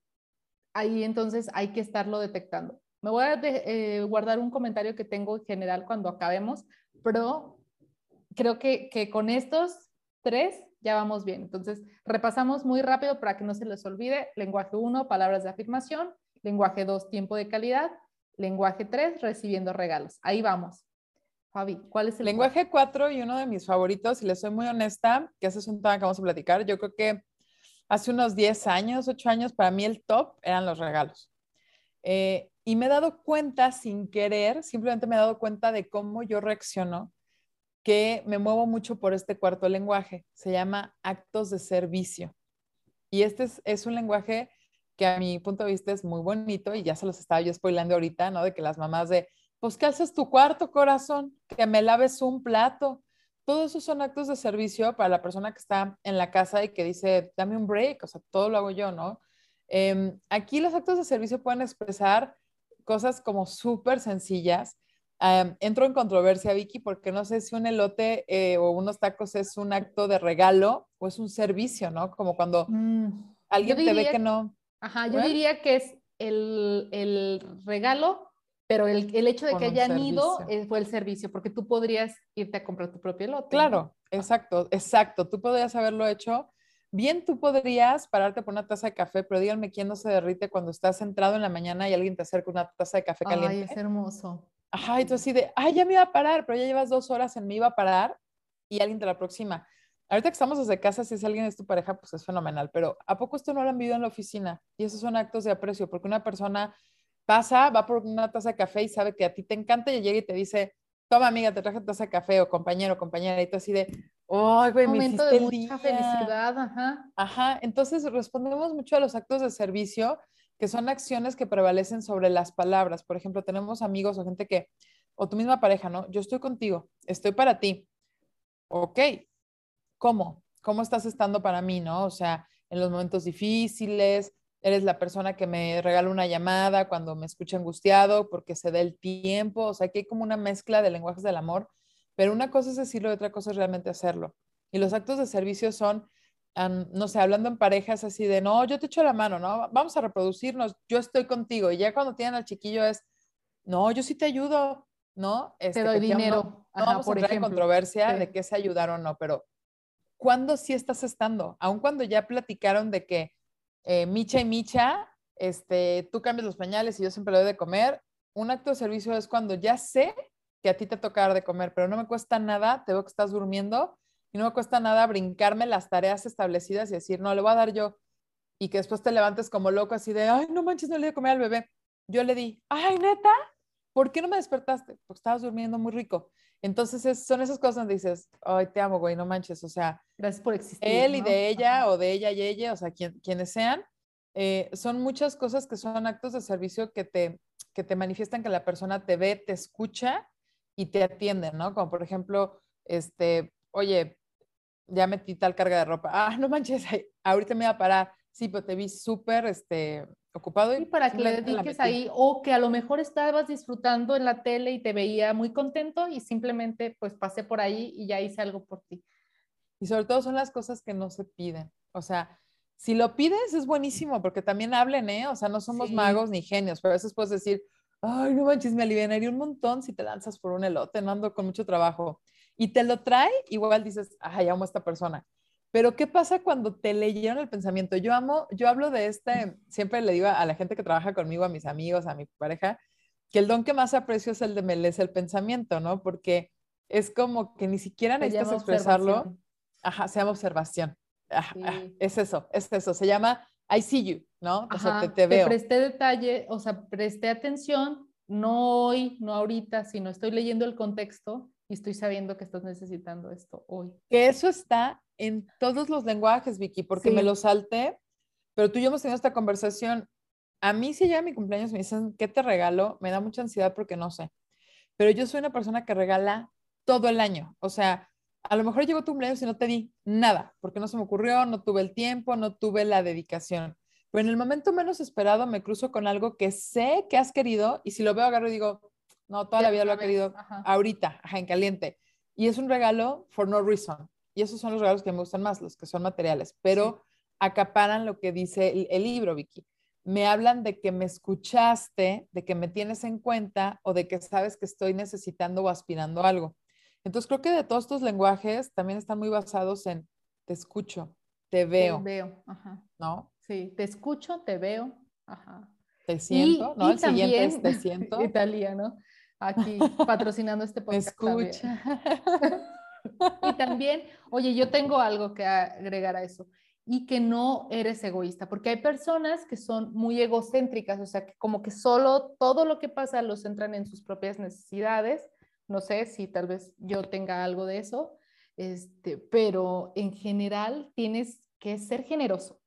Speaker 1: ahí entonces hay que estarlo detectando. Me voy a eh, guardar un comentario que tengo en general cuando acabemos, pero creo que, que con estos tres ya vamos bien. Entonces, repasamos muy rápido para que no se les olvide. Lenguaje 1, palabras de afirmación. Lenguaje 2, tiempo de calidad. Lenguaje 3, recibiendo regalos. Ahí vamos. Fabi, ¿cuál es el
Speaker 2: lenguaje 4 y uno de mis favoritos, y les soy muy honesta, que ese es un tema que vamos a platicar, yo creo que hace unos 10 años, 8 años, para mí el top eran los regalos. Eh, y me he dado cuenta sin querer, simplemente me he dado cuenta de cómo yo reacciono, que me muevo mucho por este cuarto lenguaje. Se llama actos de servicio. Y este es, es un lenguaje que a mi punto de vista es muy bonito y ya se los estaba yo spoilando ahorita, ¿no? De que las mamás de, pues, ¿qué haces tu cuarto, corazón? Que me laves un plato. Todos esos son actos de servicio para la persona que está en la casa y que dice, dame un break, o sea, todo lo hago yo, ¿no? Em, aquí los actos de servicio pueden expresar cosas como súper sencillas. Em, entro en controversia, Vicky, porque no sé si un elote eh, o unos tacos es un acto de regalo o es un servicio, ¿no? Como cuando mm, alguien te ve que no.
Speaker 1: Ajá, yo diría que es el, el regalo pero el, el hecho de que hayan ido eh, fue el servicio, porque tú podrías irte a comprar tu propio lote.
Speaker 2: Claro, exacto, exacto. Tú podrías haberlo hecho. Bien, tú podrías pararte por una taza de café, pero díganme quién no se derrite cuando estás centrado en la mañana y alguien te acerca una taza de café caliente.
Speaker 1: Ay, es hermoso.
Speaker 2: Ajá, y tú así de, ay, ya me iba a parar, pero ya llevas dos horas en me iba a parar y alguien te la aproxima. Ahorita que estamos desde casa, si es alguien es tu pareja, pues es fenomenal, pero ¿a poco esto no lo han vivido en la oficina? Y esos son actos de aprecio, porque una persona pasa, va por una taza de café y sabe que a ti te encanta y llega y te dice, toma amiga, te traje taza de café o compañero, compañera, y tú así de, ¡ay, güey, me hiciste de mucha
Speaker 1: felicidad, ajá.
Speaker 2: Ajá, entonces respondemos mucho a los actos de servicio, que son acciones que prevalecen sobre las palabras. Por ejemplo, tenemos amigos o gente que, o tu misma pareja, ¿no? Yo estoy contigo, estoy para ti. Ok, ¿cómo? ¿Cómo estás estando para mí, no? O sea, en los momentos difíciles, eres la persona que me regala una llamada cuando me escucha angustiado porque se da el tiempo, o sea, que hay como una mezcla de lenguajes del amor, pero una cosa es decirlo y otra cosa es realmente hacerlo. Y los actos de servicio son, no sé, hablando en parejas así de, no, yo te echo la mano, ¿no? Vamos a reproducirnos, yo estoy contigo. Y ya cuando tienen al chiquillo es, no, yo sí te ayudo, ¿no?
Speaker 1: Este, te doy dinero.
Speaker 2: No, vamos a entrar en controversia de que se ayudaron o no, pero ¿cuándo sí estás estando? Aun cuando ya platicaron de que eh, Micha y Micha, este, tú cambias los pañales y yo siempre le doy de comer. Un acto de servicio es cuando ya sé que a ti te toca dar de comer, pero no me cuesta nada, te veo que estás durmiendo y no me cuesta nada brincarme las tareas establecidas y decir, no, le voy a dar yo. Y que después te levantes como loco así de, ay, no manches, no le di de comer al bebé. Yo le di, ay, neta, ¿por qué no me despertaste? Porque estabas durmiendo muy rico. Entonces son esas cosas donde dices, ay, te amo, güey, no manches, o sea.
Speaker 1: Gracias por existir.
Speaker 2: Él y de ella o de ella y ella, o sea, quienes sean, eh, son muchas cosas que son actos de servicio que te, que te manifiestan que la persona te ve, te escucha y te atiende, ¿no? Como por ejemplo, este, oye, ya metí tal carga de ropa, ah, no manches, ahorita me voy a parar, sí, pero te vi súper, este, ocupado.
Speaker 1: Y para que le dediques ahí, o que a lo mejor estabas disfrutando en la tele y te veía muy contento y simplemente pues pasé por ahí y ya hice algo por ti.
Speaker 2: Y sobre todo son las cosas que no se piden. O sea, si lo pides es buenísimo porque también hablen, ¿eh? O sea, no somos magos ni genios, pero a veces puedes decir, ay, no manches, me aliviaría un montón si te lanzas por un elote, no ando con mucho trabajo. Y te lo trae, igual dices, ay, amo a esta persona. Pero ¿qué pasa cuando te leyeron el pensamiento? Yo amo, yo hablo de este, siempre le digo a la gente que trabaja conmigo, a mis amigos, a mi pareja, que el don que más aprecio es el de me lees el pensamiento, ¿no? Porque es como que ni siquiera necesitas expresarlo. Ajá, se llama observación. es eso, es eso. Se llama I see you, ¿no?
Speaker 1: o sea, te, te veo. Te presté detalle, o sea, presté atención, no hoy, no ahorita, sino estoy leyendo el contexto y estoy sabiendo que estás necesitando esto hoy.
Speaker 2: Que eso está en todos los lenguajes, Vicky, porque me lo salté, pero tú y yo hemos tenido esta conversación. A mí si llega mi cumpleaños me dicen, ¿qué te regalo? Me da mucha ansiedad porque no sé. Pero yo soy una persona que regala todo el año. O sea, a lo mejor llegó tu cumpleaños y no te di nada, porque no se me ocurrió, no tuve el tiempo, no tuve la dedicación. Pero en el momento menos esperado me cruzo con algo que sé que has querido y si lo veo agarro y digo, no, toda la vida lo ha querido ahorita, en caliente. Y es un regalo for no reason. Y esos son los regalos que me gustan más, los que son materiales, pero acaparan lo que dice el, libro, Vicky. Me hablan de que me escuchaste, de que me tienes en cuenta o de que sabes que estoy necesitando o aspirando a algo. Entonces creo que de todos estos lenguajes también están muy basados en te escucho, te veo.
Speaker 1: Te veo, ajá.
Speaker 2: ¿No?
Speaker 1: Sí, te escucho, te veo, ajá.
Speaker 2: Te siento, ¿no? el siguiente es te siento.
Speaker 1: Italia, ¿no? Aquí patrocinando este podcast.
Speaker 2: escucha.
Speaker 1: y también, oye, yo tengo algo que agregar a eso y que no eres egoísta, porque hay personas que son muy egocéntricas, o sea, que como que solo todo lo que pasa lo centran en sus propias necesidades. No sé si tal vez yo tenga algo de eso, este, pero en general tienes que ser generoso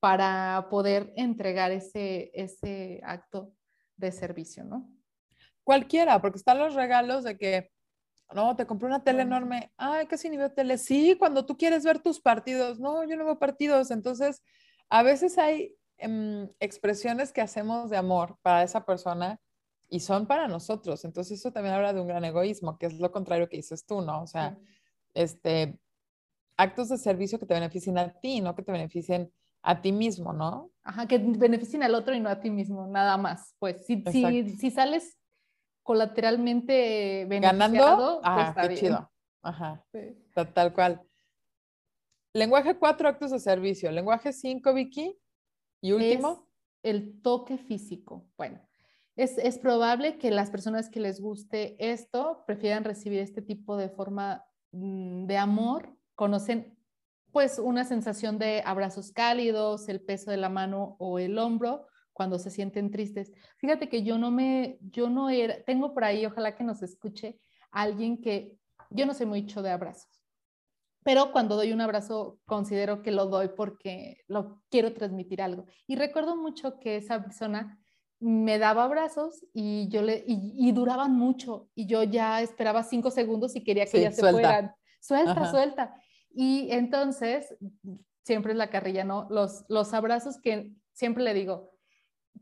Speaker 1: para poder entregar ese, ese acto de servicio, ¿no?
Speaker 2: Cualquiera, porque están los regalos de que no, te compré una tele enorme. Ay, casi ni veo tele. Sí, cuando tú quieres ver tus partidos. No, yo no veo partidos. Entonces, a veces hay em, expresiones que hacemos de amor para esa persona y son para nosotros. Entonces, eso también habla de un gran egoísmo, que es lo contrario que dices tú, ¿no? O sea, este, actos de servicio que te beneficien a ti, no que te beneficien a ti mismo, ¿no?
Speaker 1: Ajá, que beneficien al otro y no a ti mismo, nada más. Pues si, si, si sales colateralmente
Speaker 2: ganando, ah, qué chido. Ajá, tal, cual. Lenguaje 4, actos de servicio. Lenguaje 5, Vicky. Y último.
Speaker 1: el toque físico. Bueno, es, es, probable que las personas que les guste esto prefieran recibir este tipo de forma mm, de amor. Conocen pues una sensación de abrazos cálidos, el peso de la mano o el hombro, cuando se sienten tristes. Fíjate que yo no me, yo no era, tengo por ahí, ojalá que nos escuche, alguien que yo no soy mucho de abrazos, pero cuando doy un abrazo considero que lo doy porque lo quiero transmitir algo. Y recuerdo mucho que esa persona me daba abrazos y yo le y, duraban mucho y yo ya esperaba cinco segundos y quería que ya se fueran. Suelta, suelta. Y entonces siempre es la carrilla, ¿no? Los, los abrazos que siempre le digo,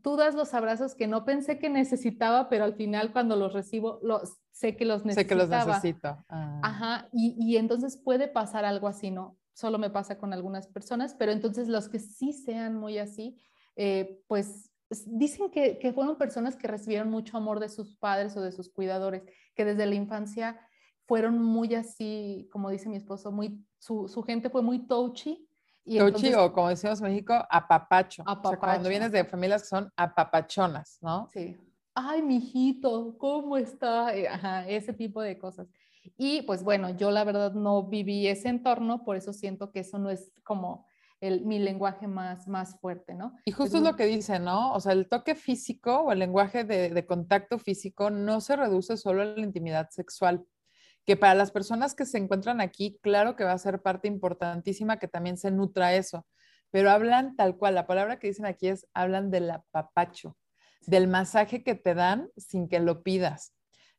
Speaker 1: tú das los abrazos que no pensé que necesitaba, pero al final cuando los recibo, los, sé que los necesito.
Speaker 2: Sé que los necesito.
Speaker 1: Ah. Ajá, y, y, entonces puede pasar algo así, ¿no? Solo me pasa con algunas personas, pero entonces los que sí sean muy así, eh, pues dicen que, que, fueron personas que recibieron mucho amor de sus padres o de sus cuidadores, que desde la infancia fueron muy así, como dice mi esposo, muy, su, su gente fue muy touchy,
Speaker 2: y o como decimos en México, apapacho. O sea, cuando vienes de familias que son apapachonas, ¿no?
Speaker 1: Sí. Ay, mijito, ¿cómo está? Eh, ajá, ese tipo de cosas. Y pues bueno, yo la verdad no viví ese entorno, por eso siento que eso no es como el, mi lenguaje más, más fuerte, ¿no?
Speaker 2: Y justo es, lo que dice, ¿no? O sea, el toque físico o el lenguaje de, de contacto físico no se reduce solo a la intimidad sexual que para las personas que se encuentran aquí, claro que va a ser parte importantísima que también se nutra eso, pero hablan tal cual, la palabra que dicen aquí es, hablan del apapacho, del masaje que te dan sin que lo pidas,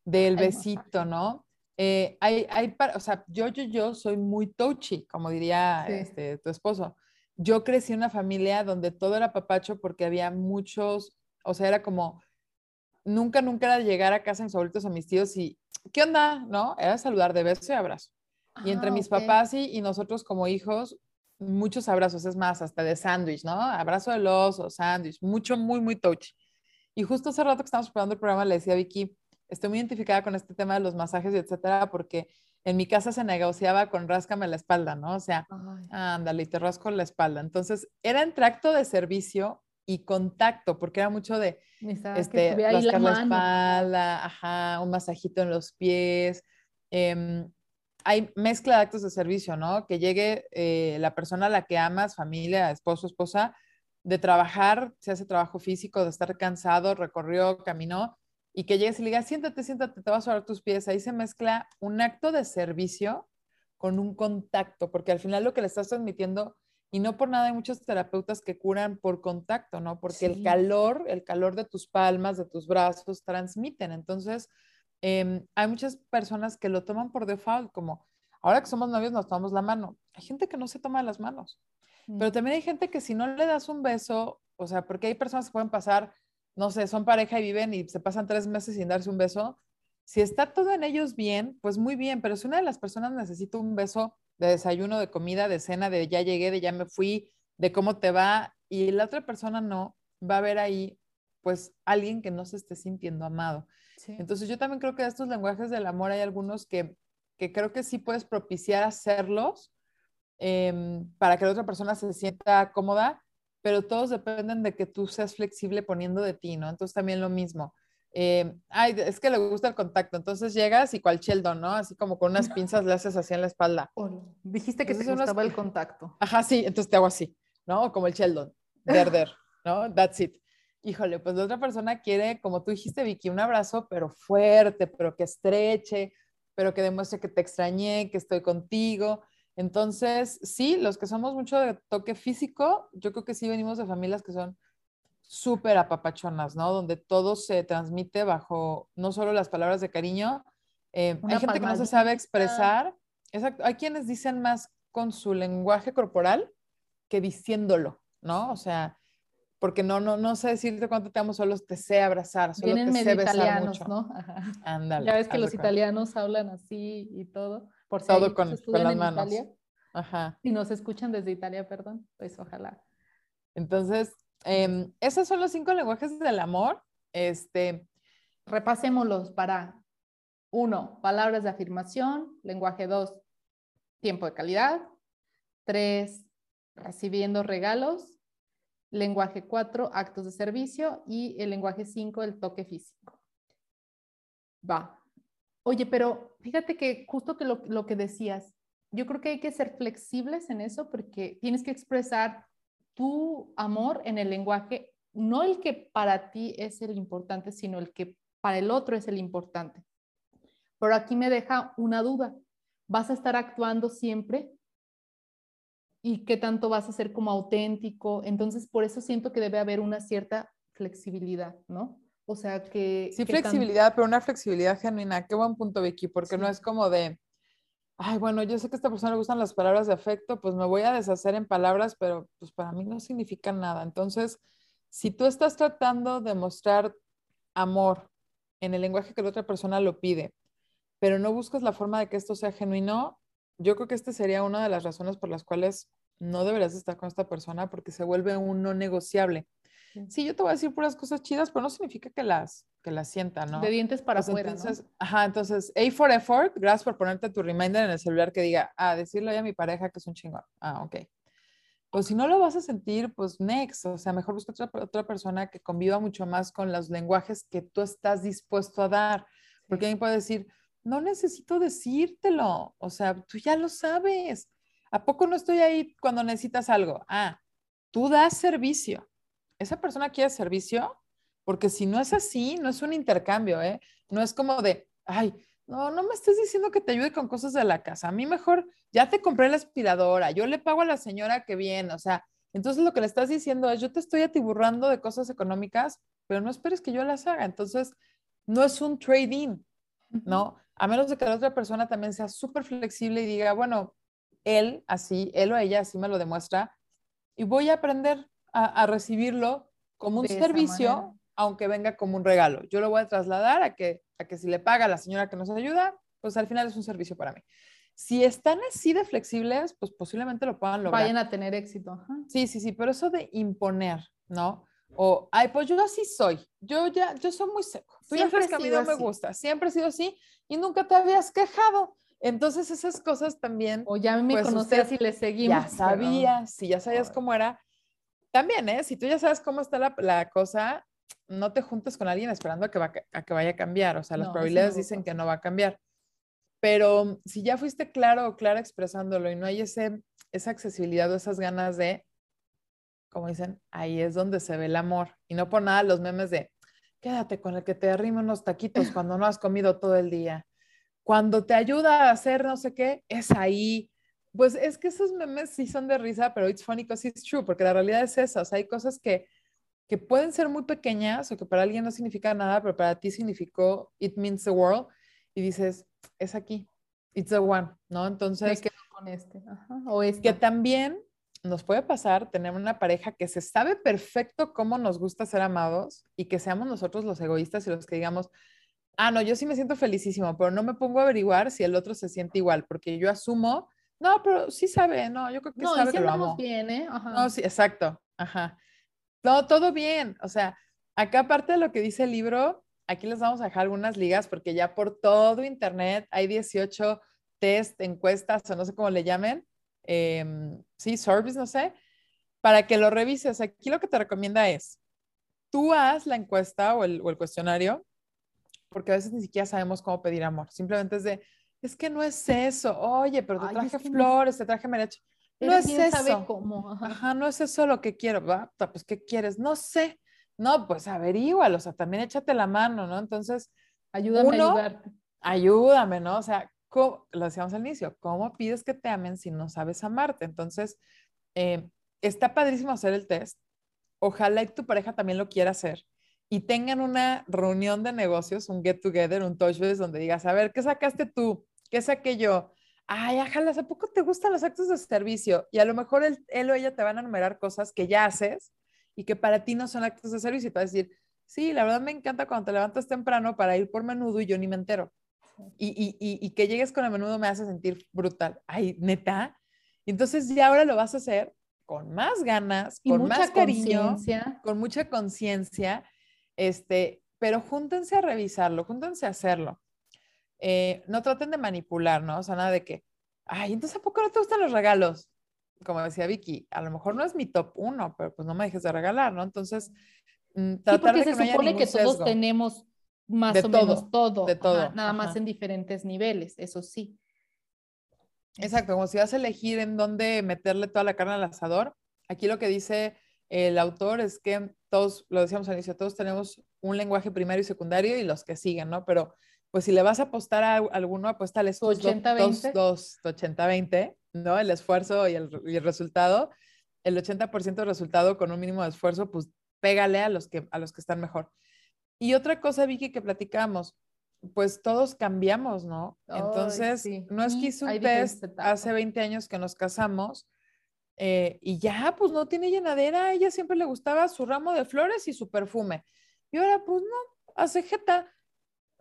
Speaker 2: del besito, ¿no? Eh, hay, hay, o sea, yo, yo, yo soy muy touchy, como diría este, tu esposo. Yo crecí en una familia donde todo era papacho porque había muchos, o sea, era como, nunca, nunca era llegar a casa en mis abuelitos o mis tíos y ¿qué onda? ¿No? Era saludar de beso y abrazo. y entre ah, mis papás y, nosotros como hijos, muchos abrazos, es más, hasta de sándwich, ¿no? Abrazo de oso, sándwich, mucho, muy, muy touch. Y justo hace rato que estábamos preparando el programa, le decía a Vicky, estoy muy identificada con este tema de los masajes y etcétera, porque en mi casa se negociaba con ráscame la espalda, ¿no? O sea, ándale, y te rasco la espalda. Entonces, era entre acto de servicio y contacto, porque era mucho de este, la, espalda, ajá, un masajito en los pies. Em, hay mezcla de actos de servicio, ¿no? Que llegue eh, la persona a la que amas, familia, esposo, esposa, de trabajar, se hace trabajo físico, de estar cansado, recorrió, caminó, y que llegues y le digas, siéntate, siéntate, te vas a ver tus pies. Ahí se mezcla un acto de servicio con un contacto, porque al final lo que le estás transmitiendo y no por nada hay muchos terapeutas que curan por contacto, ¿no? Porque el calor, el calor de tus palmas, de tus brazos, transmiten. Entonces, em, hay muchas personas que lo toman por default, como ahora que somos novios nos tomamos la mano. Hay gente que no se toma las manos, pero mm. también hay gente que si no le das un beso, o sea, porque hay personas que pueden pasar, no sé, son pareja y viven y se pasan tres meses sin darse un beso. Si está todo en ellos bien, pues muy bien, pero si una de las personas necesita un beso, de desayuno, de comida, de cena, de ya llegué, de ya me fui, de cómo te va, y la otra persona no, va a ver ahí pues alguien que no se esté sintiendo amado. Entonces yo también creo que de estos lenguajes del amor hay algunos que, que creo que sí puedes propiciar hacerlos em, para que la otra persona se sienta cómoda, pero todos dependen de que tú seas flexible poniendo de ti, ¿no? Entonces también lo mismo. Eh, ay, es que le gusta el contacto, entonces llegas y cual Sheldon, ¿no? Así como con unas pinzas le haces así en la espalda.
Speaker 1: dijiste que te gustaba el contacto.
Speaker 2: Ajá, sí, entonces te hago así, ¿no? Como el Sheldon, derder, ¿no? That's it. Híjole, pues la otra persona quiere, como tú dijiste, Vicky, un abrazo, pero fuerte, pero que estreche, pero que demuestre que te extrañé, que estoy contigo. Entonces, sí, los que somos mucho de toque físico, yo creo que sí venimos de familias que son súper apapachonas, ¿no? Donde todo se transmite bajo no solo las palabras de cariño. Eh, hay gente que no se sabe expresar. Exacto. Hay quienes dicen más con su lenguaje corporal que diciéndolo, ¿no? O sea, porque no, no, no sé decirte cuánto te amo, solo te sé abrazar, solo
Speaker 1: Vienen
Speaker 2: te sé besar
Speaker 1: italianos,
Speaker 2: mucho.
Speaker 1: ¿no?
Speaker 2: Ándale.
Speaker 1: Ya ves que los italianos hablan así y todo.
Speaker 2: Por todo con, con, las manos.
Speaker 1: Italia, Ajá. Y nos escuchan desde Italia, perdón, pues ojalá.
Speaker 2: Entonces, eh, esos son los cinco lenguajes del amor. Este,
Speaker 1: Repasémoslos para uno, palabras de afirmación. Lenguaje dos, tiempo de calidad. Tres, recibiendo regalos. Lenguaje cuatro, actos de servicio. Y el lenguaje cinco, el toque físico. Va. Oye, pero fíjate que justo que lo, lo que decías, yo creo que hay que ser flexibles en eso porque tienes que expresar tu amor en el lenguaje, no el que para ti es el importante, sino el que para el otro es el importante. Pero aquí me deja una duda. ¿Vas a estar actuando siempre? ¿Y qué tanto vas a ser como auténtico? Entonces, por eso siento que debe haber una cierta flexibilidad, ¿no? O sea, que...
Speaker 2: Sí, flexibilidad, pero una flexibilidad genuina. Qué buen punto, Vicky, porque no es como de, ay, bueno, yo sé que a esta persona le gustan las palabras de afecto, pues me voy a deshacer en palabras, pero pues para mí no significan nada. Entonces, si tú estás tratando de mostrar amor en el lenguaje que la otra persona lo pide, pero no buscas la forma de que esto sea genuino, yo creo que esta sería una de las razones por las cuales no deberías estar con esta persona porque se vuelve un no negociable. Sí, yo te voy a decir puras cosas chidas, pero no significa que las, que las sienta, ¿no?
Speaker 1: De dientes para afuera,
Speaker 2: entonces,
Speaker 1: ¿no?
Speaker 2: Ajá, entonces, A for effort, gracias por ponerte tu reminder en el celular que diga, ah, decirle a mi pareja que es un chingón. Ah, ok. Pues si no lo vas a sentir, pues next, o sea, mejor busca otra, otra persona que conviva mucho más con los lenguajes que tú estás dispuesto a dar. Porque alguien puede decir, no necesito decírtelo, o sea, tú ya lo sabes. ¿A poco no estoy ahí cuando necesitas algo? Ah, tú das servicio. Esa persona quiere servicio, porque si no es así, no es un intercambio, ¿eh? No es como de, ay, no, no me estés diciendo que te ayude con cosas de la casa. A mí mejor, ya te compré la aspiradora, yo le pago a la señora que viene, o sea, entonces lo que le estás diciendo es, yo te estoy atiburrando de cosas económicas, pero no esperes que yo las haga. Entonces, no es un trade-in, ¿no? A menos de que la otra persona también sea súper flexible y diga, bueno, él así, él o ella así me lo demuestra, y voy a aprender a, a recibirlo como un servicio,
Speaker 1: manera.
Speaker 2: aunque venga como un regalo. Yo lo voy a trasladar a que, a que si le paga a la señora que nos ayuda, pues al final es un servicio para mí. Si están así de flexibles, pues posiblemente lo puedan lograr.
Speaker 1: Vayan a tener éxito. Ajá.
Speaker 2: Sí, sí, sí, pero eso de imponer, ¿no? O, ay, pues yo así soy, yo ya, yo soy muy seco. Tú ya
Speaker 1: Siempre
Speaker 2: sabes
Speaker 1: he
Speaker 2: que a mí no me gusta, siempre he sido así y nunca te habías quejado. Entonces esas cosas también
Speaker 1: O ya me
Speaker 2: Pues
Speaker 1: conocías y le seguimos.
Speaker 2: ya sabías, si ya sabías cómo era. También, ¿eh? Si tú ya sabes cómo está la, la cosa, no te juntes con alguien esperando a que, va, a que vaya a cambiar. O sea, las
Speaker 1: No,
Speaker 2: probabilidades dicen que no va a cambiar. Pero si ya fuiste claro o clara expresándolo y no hay ese, esa accesibilidad o esas ganas de, como dicen, ahí es donde se ve el amor. Y no por nada los memes de, quédate con el que te arrime unos taquitos cuando no has comido todo el día. Cuando te ayuda a hacer no sé qué, es ahí. Pues es que esos memes sí son de risa, pero it's funny because it's true, porque la realidad es esa. O sea, hay cosas que, que pueden ser muy pequeñas o que para alguien no significa nada, pero para ti significó it means the world. Y dices, es aquí, it's the one, ¿no?
Speaker 1: Me
Speaker 2: Entonces,
Speaker 1: quedo con este. Ajá. O este.
Speaker 2: que también nos puede pasar tener una pareja que se sabe perfecto cómo nos gusta ser amados y que seamos nosotros los egoístas y los que digamos, ah, no, yo sí me siento felicísimo, pero no me pongo a averiguar si el otro se siente igual, porque yo asumo, no, pero sí sabe, no, yo creo que
Speaker 1: No, y
Speaker 2: sabe
Speaker 1: si
Speaker 2: que lo amo.
Speaker 1: bien, ¿eh? Ajá.
Speaker 2: No, sí, exacto, ajá. No, todo bien, o sea, acá aparte de lo que dice el libro, aquí les vamos a dejar algunas ligas porque ya por todo internet hay 18 test, encuestas o no sé cómo le llamen, em, sí, surveys, no sé, para que lo revises. Aquí lo que te recomienda es, tú haz la encuesta o el, o el cuestionario porque a veces ni siquiera sabemos cómo pedir amor. Simplemente es de, es que no es eso. Oye, pero te traje flores, te traje merecho. No es eso.
Speaker 1: cómo.
Speaker 2: Ajá. no es eso lo que quiero. Va, pues, ¿qué quieres? No sé. No, pues averígualo, o sea, también échate la mano, ¿no? Entonces,
Speaker 1: ayúdame a ayudarte.
Speaker 2: Ayúdame, ¿no? O sea, lo decíamos al inicio, ¿cómo pides que te amen si no sabes amarte? Entonces, eh, está padrísimo hacer el test. Ojalá y tu pareja también lo quiera hacer y tengan una reunión de negocios, un get together, un touch base donde digas, a ver, ¿qué sacaste tú? ¿Qué saqué yo? Ay, ajala, ¿a poco te gustan los actos de servicio? Y a lo mejor él, él, o ella te van a enumerar cosas que ya haces y que para ti no son actos de servicio. Y te vas a decir, sí, la verdad me encanta cuando te levantas temprano para ir por menudo y yo ni me entero. Y, y, y, que llegues con el menudo me hace sentir brutal. Ay, neta. Entonces ya ahora lo vas a hacer con más ganas, con más cariño, con mucha conciencia este, pero júntense a revisarlo, júntense a hacerlo. Eh, no traten de manipular, ¿no? O sea, nada de que, ay, entonces ¿a poco no te gustan los regalos? Como decía Vicky, a lo mejor no es mi top uno, pero pues no me dejes de regalar, ¿no? Entonces,
Speaker 1: mm, tratar sí, porque se supone que todos tenemos más o menos todo,
Speaker 2: de todo.
Speaker 1: nada más en diferentes niveles, eso sí.
Speaker 2: Exacto, como si vas a elegir en dónde meterle toda la carne al asador. Aquí lo que dice el autor es que todos, lo decíamos al inicio, todos tenemos un lenguaje primario y secundario y los que siguen, ¿no? Pero pues si le vas a apostar a alguno, apuéstale estos 80-20, 80-20, ¿no? El esfuerzo y el, y el resultado. El 80% de resultado con un mínimo de esfuerzo, pues pégale a los que, a los que están mejor. Y otra cosa, Vicky, que platicamos, pues todos cambiamos, ¿no? Entonces, no es que hice un test hace 20 años que nos casamos eh, y ya, pues no tiene llenadera, a ella siempre le gustaba su ramo de flores y su perfume. Y ahora, pues no, hace jeta.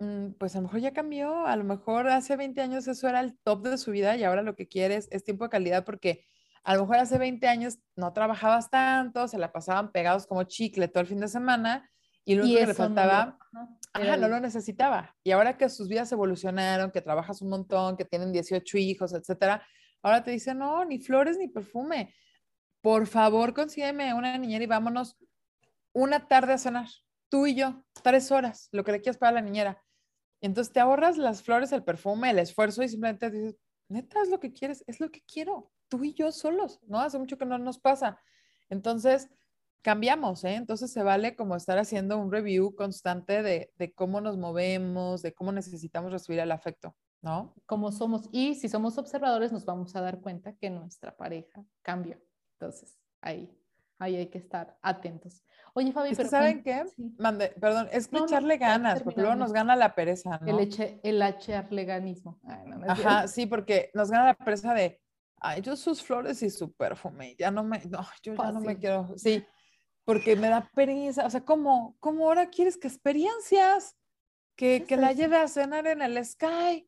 Speaker 2: Mm, pues a lo mejor ya cambió, a lo mejor hace 20 años eso era el top de su vida y ahora lo que quieres es tiempo de calidad porque a lo mejor hace 20 años no trabajabas tanto, se la pasaban pegados como chicle todo el fin de semana y lo único que le faltaba, no, no lo necesitaba. Y ahora que sus vidas evolucionaron, que trabajas un montón, que tienen 18 hijos, etcétera, Ahora te dice, no, ni flores ni perfume. Por favor, consígueme una niñera y vámonos una tarde a cenar. Tú y yo, tres horas, lo que le quieras para la niñera. Entonces te ahorras las flores, el perfume, el esfuerzo y simplemente dices, neta, es lo que quieres, es lo que quiero. Tú y yo solos, ¿no? Hace mucho que no nos pasa. Entonces, cambiamos, ¿eh? Entonces se vale como estar haciendo un review constante de, de cómo nos movemos, de cómo necesitamos recibir el afecto. ¿no?
Speaker 1: Como somos, y si somos observadores nos vamos a dar cuenta que nuestra pareja cambia. Entonces, ahí, ahí hay que estar atentos. Oye, Fabi,
Speaker 2: pero... ¿Saben qué? Mande, perdón, es que echarle ganas, porque luego nos gana la pereza, ¿no?
Speaker 1: El, eche, el echarle ganismo.
Speaker 2: Ajá, sí, porque nos gana la pereza de, ay, yo sus flores y su perfume, ya no me, no, yo ya no me quiero, sí, porque me da pereza, o sea, ¿cómo, cómo ahora quieres que experiencias? Que, que la lleve a cenar en el Sky,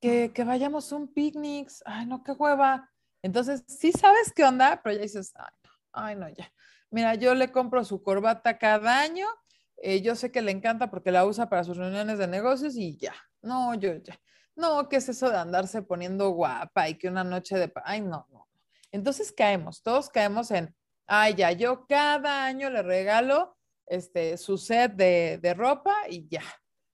Speaker 2: que, que vayamos un picnic, ay, no, qué hueva. Entonces, sí sabes qué onda, pero ya dices, ay, no, ya. Mira, yo le compro su corbata cada año, eh, yo sé que le encanta porque la usa para sus reuniones de negocios y ya. No, yo ya. No, ¿qué es eso de andarse poniendo guapa y que una noche de... Ay, no, no. Entonces caemos, todos caemos en, ay, ya, yo cada año le regalo este, su set de, de ropa y ya,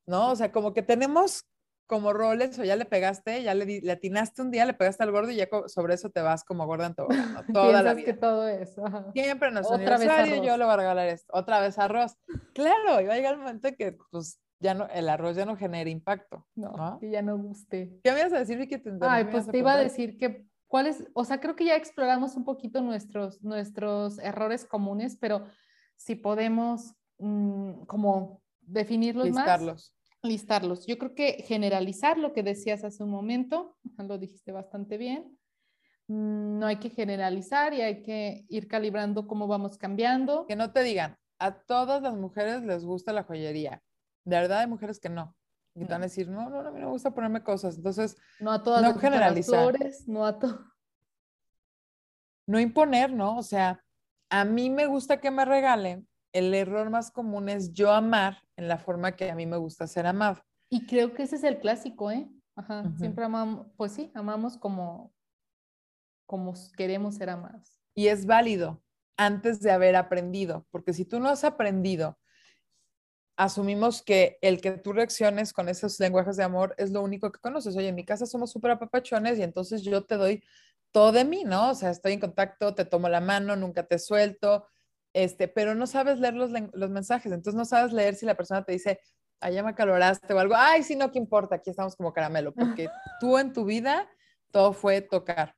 Speaker 2: ¿no? O sea, como que tenemos como roles o ya le pegaste, ya le, le atinaste un día, le pegaste al gordo y ya sobre eso te vas como gorda en todo, toda la vida.
Speaker 1: que todo eso.
Speaker 2: Siempre en nuestro Otra aniversario yo le voy a regalar esto, otra vez arroz. Claro, y va a llegar el momento que pues ya no, el arroz ya no genera impacto. No,
Speaker 1: que ya no guste.
Speaker 2: ¿Qué me ibas a decir, Vicky? Te
Speaker 1: Ay, pues te iba a decir que cuáles, o sea, creo que ya exploramos un poquito nuestros, nuestros errores comunes, pero si podemos mm, como definirlos Listarlos. más listarlos. Yo creo que generalizar lo que decías hace un momento, lo dijiste bastante bien. Mm, no hay que generalizar y hay que ir calibrando cómo vamos cambiando.
Speaker 2: Que no te digan, a todas las mujeres les gusta la joyería. De verdad hay mujeres que no. Y te van a decir, no, no, a mí no me gusta ponerme cosas. Entonces,
Speaker 1: no a todas
Speaker 2: no
Speaker 1: las generalizar. Flores, no a todo.
Speaker 2: No imponer, ¿no? O sea, a mí me gusta que me regalen, el error más común es yo amar en la forma que a mí me gusta ser amado.
Speaker 1: Y creo que ese es el clásico, ¿eh? Ajá, siempre amamos, pues sí, amamos como, como queremos ser amados.
Speaker 2: Y es válido antes de haber aprendido, porque si tú no has aprendido asumimos que el que tú reacciones con esos lenguajes de amor es lo único que conoces. Oye, en mi casa somos súper apapachones y entonces yo te doy todo de mí, ¿no? O sea, estoy en contacto, te tomo la mano, nunca te suelto, este, pero no sabes leer los, los mensajes, entonces no sabes leer si la persona te dice, ay, ya me caloraste o algo, ay, sí, no, ¿qué importa? Aquí estamos como caramelo, porque tú en tu vida todo fue tocar.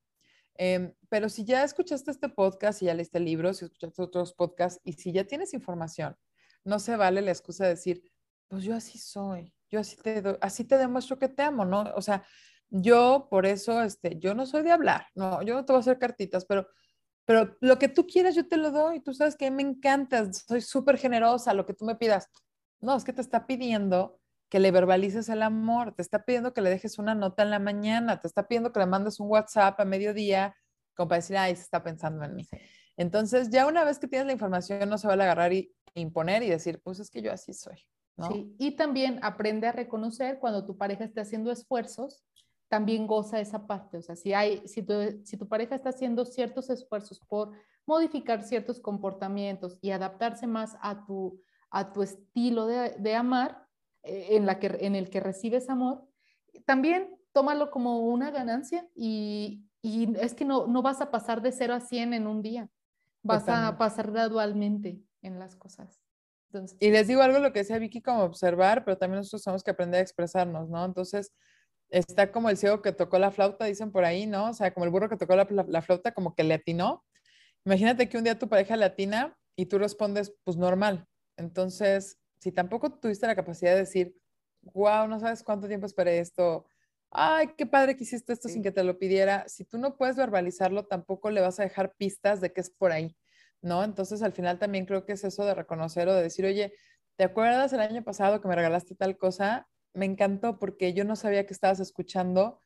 Speaker 2: Em, pero si ya escuchaste este podcast y ya leíste libros, si escuchaste otros podcasts y si ya tienes información, no se vale la excusa de decir, pues yo así soy, yo así te, así te demuestro que te amo, ¿no? O sea, yo por eso, este, yo no soy de hablar, no, yo no te voy a hacer cartitas, pero, pero lo que tú quieras yo te lo doy, tú sabes que me encanta, soy súper generosa, lo que tú me pidas. No, es que te está pidiendo que le verbalices el amor, te está pidiendo que le dejes una nota en la mañana, te está pidiendo que le mandes un WhatsApp a mediodía, como para decir, ay, se está pensando en mí. Entonces, ya una vez que tienes la información, no se va a agarrar y imponer y decir, pues es que yo así soy. ¿no? Sí,
Speaker 1: y también aprende a reconocer cuando tu pareja está haciendo esfuerzos, también goza esa parte. O sea, si, hay, si, tu, si tu pareja está haciendo ciertos esfuerzos por modificar ciertos comportamientos y adaptarse más a tu, a tu estilo de, de amar, eh, en, la que, en el que recibes amor, también tómalo como una ganancia y, y es que no, no, vas a pasar de 0 a 100 en un día, vas a pasar gradualmente en las cosas.
Speaker 2: Entonces, y les digo algo lo que decía Vicky como observar, pero también nosotros tenemos que aprender a expresarnos, ¿no? Entonces, está como el ciego que tocó la flauta, dicen por ahí, ¿no? O sea, como el burro que tocó la, la, flauta, como que le atinó. Imagínate que un día tu pareja le atina y tú respondes, pues normal. Entonces, si tampoco tuviste la capacidad de decir, wow, no sabes cuánto tiempo esperé esto, ay, qué padre que hiciste esto sin que te lo pidiera, si tú no puedes verbalizarlo, tampoco le vas a dejar pistas de que es por ahí, ¿no? Entonces, al final también creo que es eso de reconocer o de decir, oye, ¿te acuerdas el año pasado que me regalaste tal cosa? Me encantó porque yo no sabía que estabas escuchando,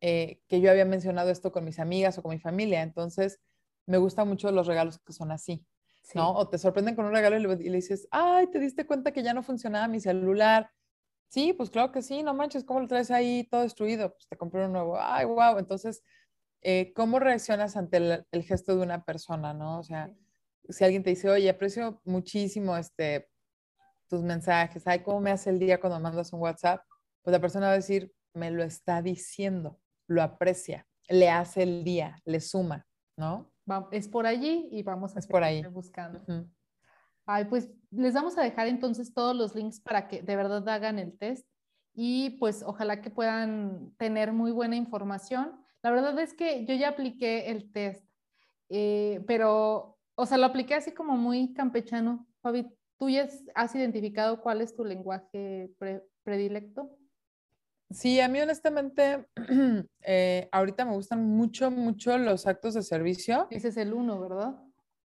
Speaker 2: eh, que yo había mencionado esto con mis amigas o con mi familia. Entonces, me gustan mucho los regalos que son así. ¿no? O te sorprenden con un regalo y le, dices, ay, ¿te diste cuenta que ya no funcionaba mi celular? Sí, pues claro que sí, no manches, ¿cómo lo traes ahí todo destruido? Pues te compré un nuevo, ay, wow. Entonces, eh, ¿cómo reaccionas ante el, gesto de una persona, no? O sea, si alguien te dice, oye, aprecio muchísimo este, tus mensajes, ay, ¿cómo me hace el día cuando mandas un WhatsApp? Pues la persona va a decir, me lo está diciendo, lo aprecia, le hace el día, le suma, ¿no?
Speaker 1: es por allí y vamos a
Speaker 2: es por ahí.
Speaker 1: buscando. Ay, pues les vamos a dejar entonces todos los links para que de verdad hagan el test y pues ojalá que puedan tener muy buena información. La verdad es que yo ya apliqué el test, eh, pero, o sea, lo apliqué así como muy campechano. Fabi, ¿tú ya has identificado cuál es tu lenguaje predilecto?
Speaker 2: Sí, a mí honestamente, eh, ahorita me gustan mucho, mucho los actos de servicio.
Speaker 1: Ese es el uno, ¿verdad?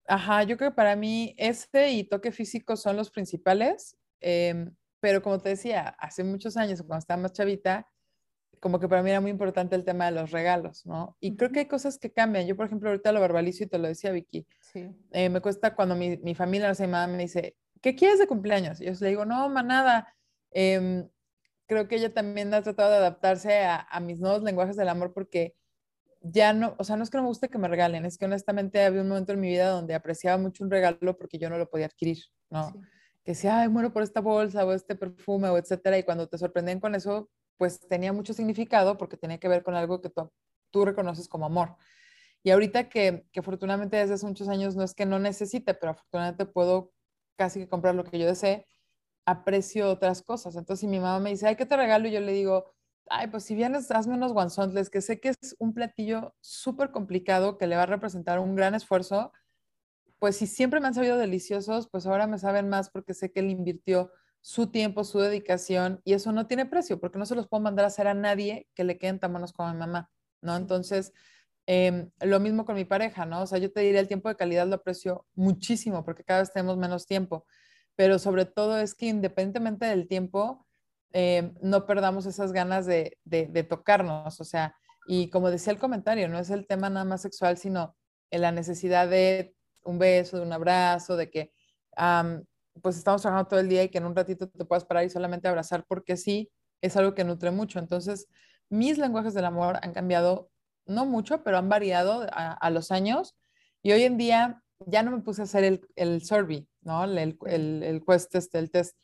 Speaker 2: Ajá, yo creo que para mí este y toque físico son los principales, em, pero como te decía, hace muchos años, cuando estaba más chavita, como que para mí era muy importante el tema de los regalos, ¿no? Y creo que hay cosas que cambian. Yo, por ejemplo, ahorita lo verbalizo y te lo decía Vicky. Sí. Eh, me cuesta cuando mi, mi familia, no sé, mi mamá me dice, ¿qué quieres de cumpleaños? Y yo le digo, no, nada. Eh, creo que ella también ha tratado de adaptarse a, mis nuevos lenguajes del amor porque ya no, o sea, no es que no me guste que me regalen, es que honestamente había un momento en mi vida donde apreciaba mucho un regalo porque yo no lo podía adquirir, ¿no? Que decía, ay, muero por esta bolsa o este perfume o etcétera, y cuando te sorprenden con eso, pues tenía mucho significado porque tenía que ver con algo que tú, tú reconoces como amor. Y ahorita que, que afortunadamente desde hace muchos años no es que no necesite, pero afortunadamente puedo casi que comprar lo que yo desee, aprecio otras cosas. Entonces, si mi mamá me dice, ay, ¿qué te regalo? yo le digo, ay, pues si vienes, hazme unos guanzontles, que sé que es un platillo súper complicado, que le va a representar un gran esfuerzo. Pues si siempre me han sabido deliciosos, pues ahora me saben más porque sé que él invirtió su tiempo, su dedicación, y eso no tiene precio, porque no se los puedo mandar a hacer a nadie que le queden tan buenos como a mi mamá, ¿no? Entonces, em, lo mismo con mi pareja, ¿no? O sea, yo te diría el tiempo de calidad lo aprecio muchísimo porque cada vez tenemos menos tiempo pero sobre todo es que independientemente del tiempo, eh, no perdamos esas ganas de, de, tocarnos, o sea, y como decía el comentario, no es el tema nada más sexual, sino en la necesidad de un beso, de un abrazo, de que pues estamos trabajando todo el día y que en un ratito te puedas parar y solamente abrazar porque sí, es algo que nutre mucho. Entonces, mis lenguajes del amor han cambiado, no mucho, pero han variado a, a los años y hoy en día ya no me puse a hacer el, el survey, ¿no? El, el, el quest, este, el test,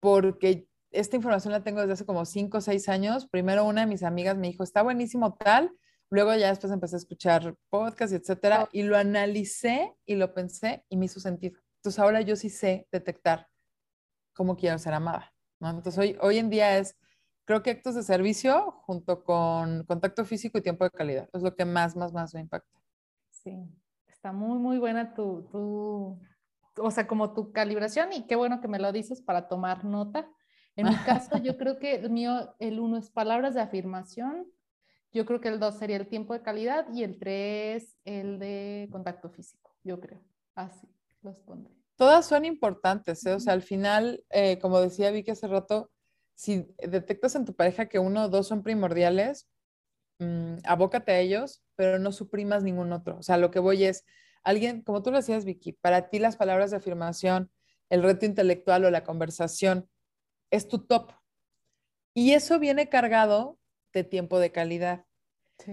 Speaker 2: porque esta información la tengo desde hace como cinco o seis años. Primero una de mis amigas me dijo, está buenísimo tal. Luego ya después empecé a escuchar podcasts, etcétera, y lo analicé y lo pensé y me hizo sentido. Entonces ahora yo sí sé detectar cómo quiero ser amada. ¿no? Entonces hoy, hoy en día es, creo que actos de servicio junto con contacto físico y tiempo de calidad. Es lo que más, más, más me impacta.
Speaker 1: Sí, está muy, muy buena tu, tu, o sea, como tu calibración y qué bueno que me lo dices para tomar nota. En mi caso, yo creo que el mío, el uno es palabras de afirmación, yo creo que el dos sería el tiempo de calidad y el tres el de contacto físico, yo creo. Así los pondré.
Speaker 2: Todas son importantes, ¿eh? o sea, al final, eh, como decía Vicky hace rato, si detectas en tu pareja que uno o dos son primordiales, mmm, abócate a ellos, pero no suprimas ningún otro. O sea, lo que voy es, alguien, como tú lo decías, Vicky, para ti las palabras de afirmación, el reto intelectual o la conversación es tu top. Y eso viene cargado de tiempo de calidad.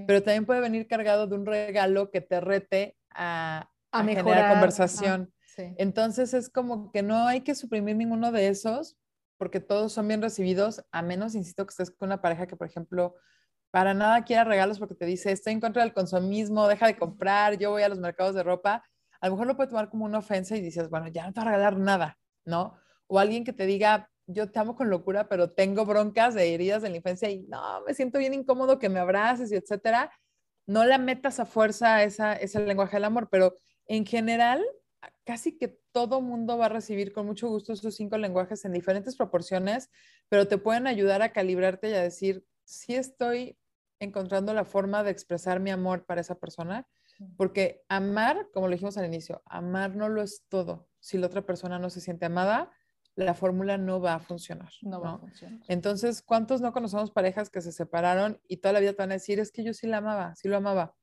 Speaker 2: Pero también puede venir cargado de un regalo que te rete a, a, generar conversación. Entonces es como que no hay que suprimir ninguno de esos porque todos son bien recibidos, a menos, insisto, que estés con una pareja que, por ejemplo, para nada quiera regalos porque te dice, estoy en contra del consumismo, deja de comprar, yo voy a los mercados de ropa. A lo mejor lo puede tomar como una ofensa y dices, bueno, ya no te voy a regalar nada, ¿no? O alguien que te diga, yo te amo con locura, pero tengo broncas de heridas de la infancia y no, me siento bien incómodo que me abraces y etcétera. No la metas a fuerza esa, ese lenguaje del amor, pero en general, casi que todo mundo va a recibir con mucho gusto esos cinco lenguajes en diferentes proporciones, pero te pueden ayudar a calibrarte y a decir, si estoy encontrando la forma de expresar mi amor para esa persona, porque amar, como lo dijimos al inicio, amar no lo es todo. Si la otra persona no se siente amada, la fórmula no va a funcionar. No, va a funcionar. Entonces, ¿cuántos no conocemos parejas que se separaron y toda la vida te van a decir, es que yo sí la amaba, sí lo amaba?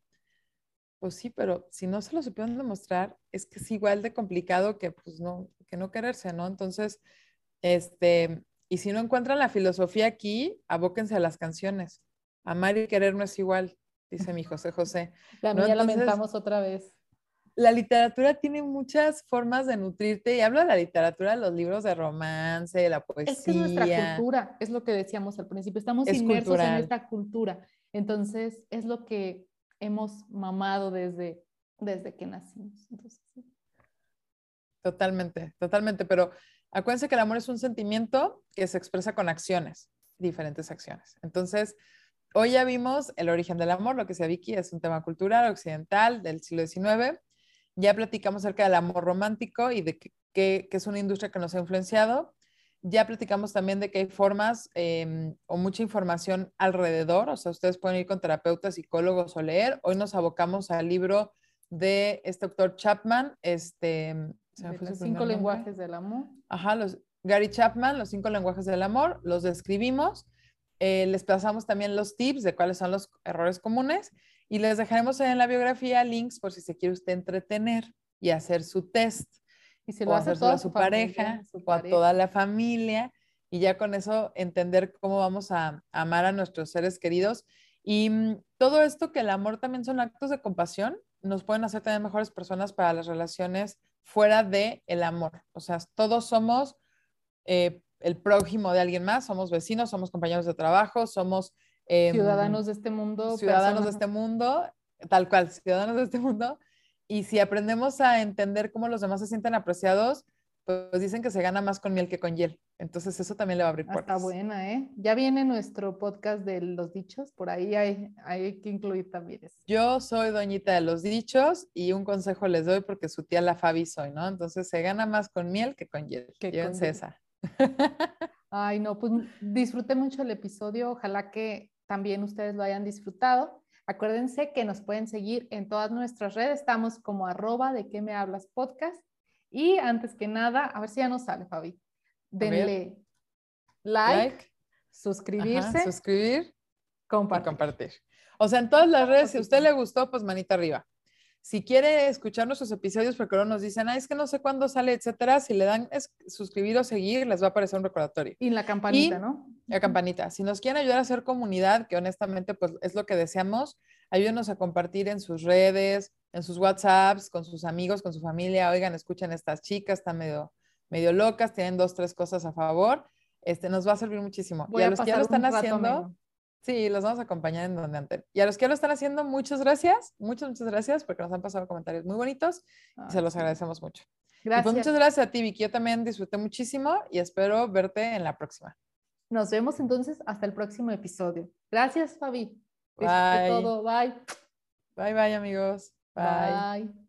Speaker 2: Pues sí, pero si no se lo supieron demostrar, es que es igual de complicado que, pues, no, que no quererse, ¿no? Entonces, este, y si no encuentran la filosofía aquí, abóquense a las canciones. Amar y querer no es igual, dice mi José José.
Speaker 1: La mía lamentamos otra vez
Speaker 2: la literatura tiene muchas formas de nutrirte y hablo de la literatura, los libros de romance, la poesía.
Speaker 1: Es que es nuestra cultura, es lo que decíamos al principio, estamos inmersos en esta cultura, entonces es lo que hemos mamado desde, desde que nacimos.
Speaker 2: Totalmente, totalmente, pero acuérdense que el amor es un sentimiento que se expresa con acciones, diferentes acciones. Entonces, hoy ya vimos el origen del amor, lo que sea Vicky, es un tema cultural occidental del siglo XIX ya platicamos acerca del amor romántico y de que, es una industria que nos ha influenciado. Ya platicamos también de que hay formas em, o mucha información alrededor, o sea, ustedes pueden ir con terapeutas, psicólogos o leer. Hoy nos abocamos al libro de este doctor Chapman, este,
Speaker 1: los cinco lenguajes del amor.
Speaker 2: Ajá, los, Gary Chapman, los cinco lenguajes del amor, los describimos. Eh, les pasamos también los tips de cuáles son los errores comunes y les dejaremos en la biografía links por si se quiere usted entretener y hacer su test.
Speaker 1: Y si lo hace a su, pareja,
Speaker 2: o a toda la familia. Y ya con eso entender cómo vamos a, amar a nuestros seres queridos. Y mm, todo esto que el amor también son actos de compasión, nos pueden hacer tener mejores personas para las relaciones fuera de el amor. O sea, todos somos eh, el prójimo de alguien más, somos vecinos, somos compañeros de trabajo, somos
Speaker 1: Em, ciudadanos de este mundo.
Speaker 2: Ciudadanos de este mundo, tal cual, ciudadanos de este mundo. Y si aprendemos a entender cómo los demás se sienten apreciados, pues dicen que se gana más con miel que con hiel. Entonces eso también le va a abrir puertas.
Speaker 1: Está buena, ¿eh? Ya viene nuestro podcast de los dichos, por ahí hay, hay que incluir también eso.
Speaker 2: Yo soy doñita de los dichos y un consejo les doy porque su tía la Fabi soy, ¿no? Entonces se gana más con miel que con hiel. Que con esa.
Speaker 1: Ay, no, pues disfruté mucho el episodio. Ojalá que también ustedes lo hayan disfrutado. Acuérdense que nos pueden seguir en todas nuestras redes. Estamos como arroba de qué me hablas podcast. Y antes que nada, a ver si ya nos sale, Fabi. Denle like, suscribirse.
Speaker 2: suscribir. Compartir. compartir. O sea, en todas las redes, si a usted le gustó, pues manita arriba. Si quiere escuchar nuestros episodios, porque luego nos dicen, ah, es que no sé cuándo sale, etcétera, si le dan suscribir o seguir, les va a aparecer un recordatorio.
Speaker 1: Y la campanita, ¿no?
Speaker 2: La campanita. Si nos quieren ayudar a hacer comunidad, que honestamente, pues es lo que deseamos, ayúdenos a compartir en sus redes, en sus WhatsApps, con sus amigos, con su familia. Oigan, escuchen estas chicas, están medio, medio locas, tienen dos, tres cosas a favor. este, nos va a servir muchísimo.
Speaker 1: Voy
Speaker 2: y a,
Speaker 1: a
Speaker 2: los que ya lo están
Speaker 1: rato
Speaker 2: haciendo. Sí, los vamos a acompañar en donde antes. Y a los que ya lo están haciendo, muchas gracias, muchas, muchas gracias, porque nos han pasado comentarios muy bonitos y se los agradecemos mucho. Y
Speaker 1: Gracias.
Speaker 2: pues muchas gracias a ti, Vicky. Yo también disfruté muchísimo y espero verte en la próxima.
Speaker 1: Nos vemos entonces hasta el próximo episodio. Gracias, Fabi.
Speaker 2: Bye.
Speaker 1: todo. Bye.
Speaker 2: Bye, bye, amigos. Bye.
Speaker 1: Bye.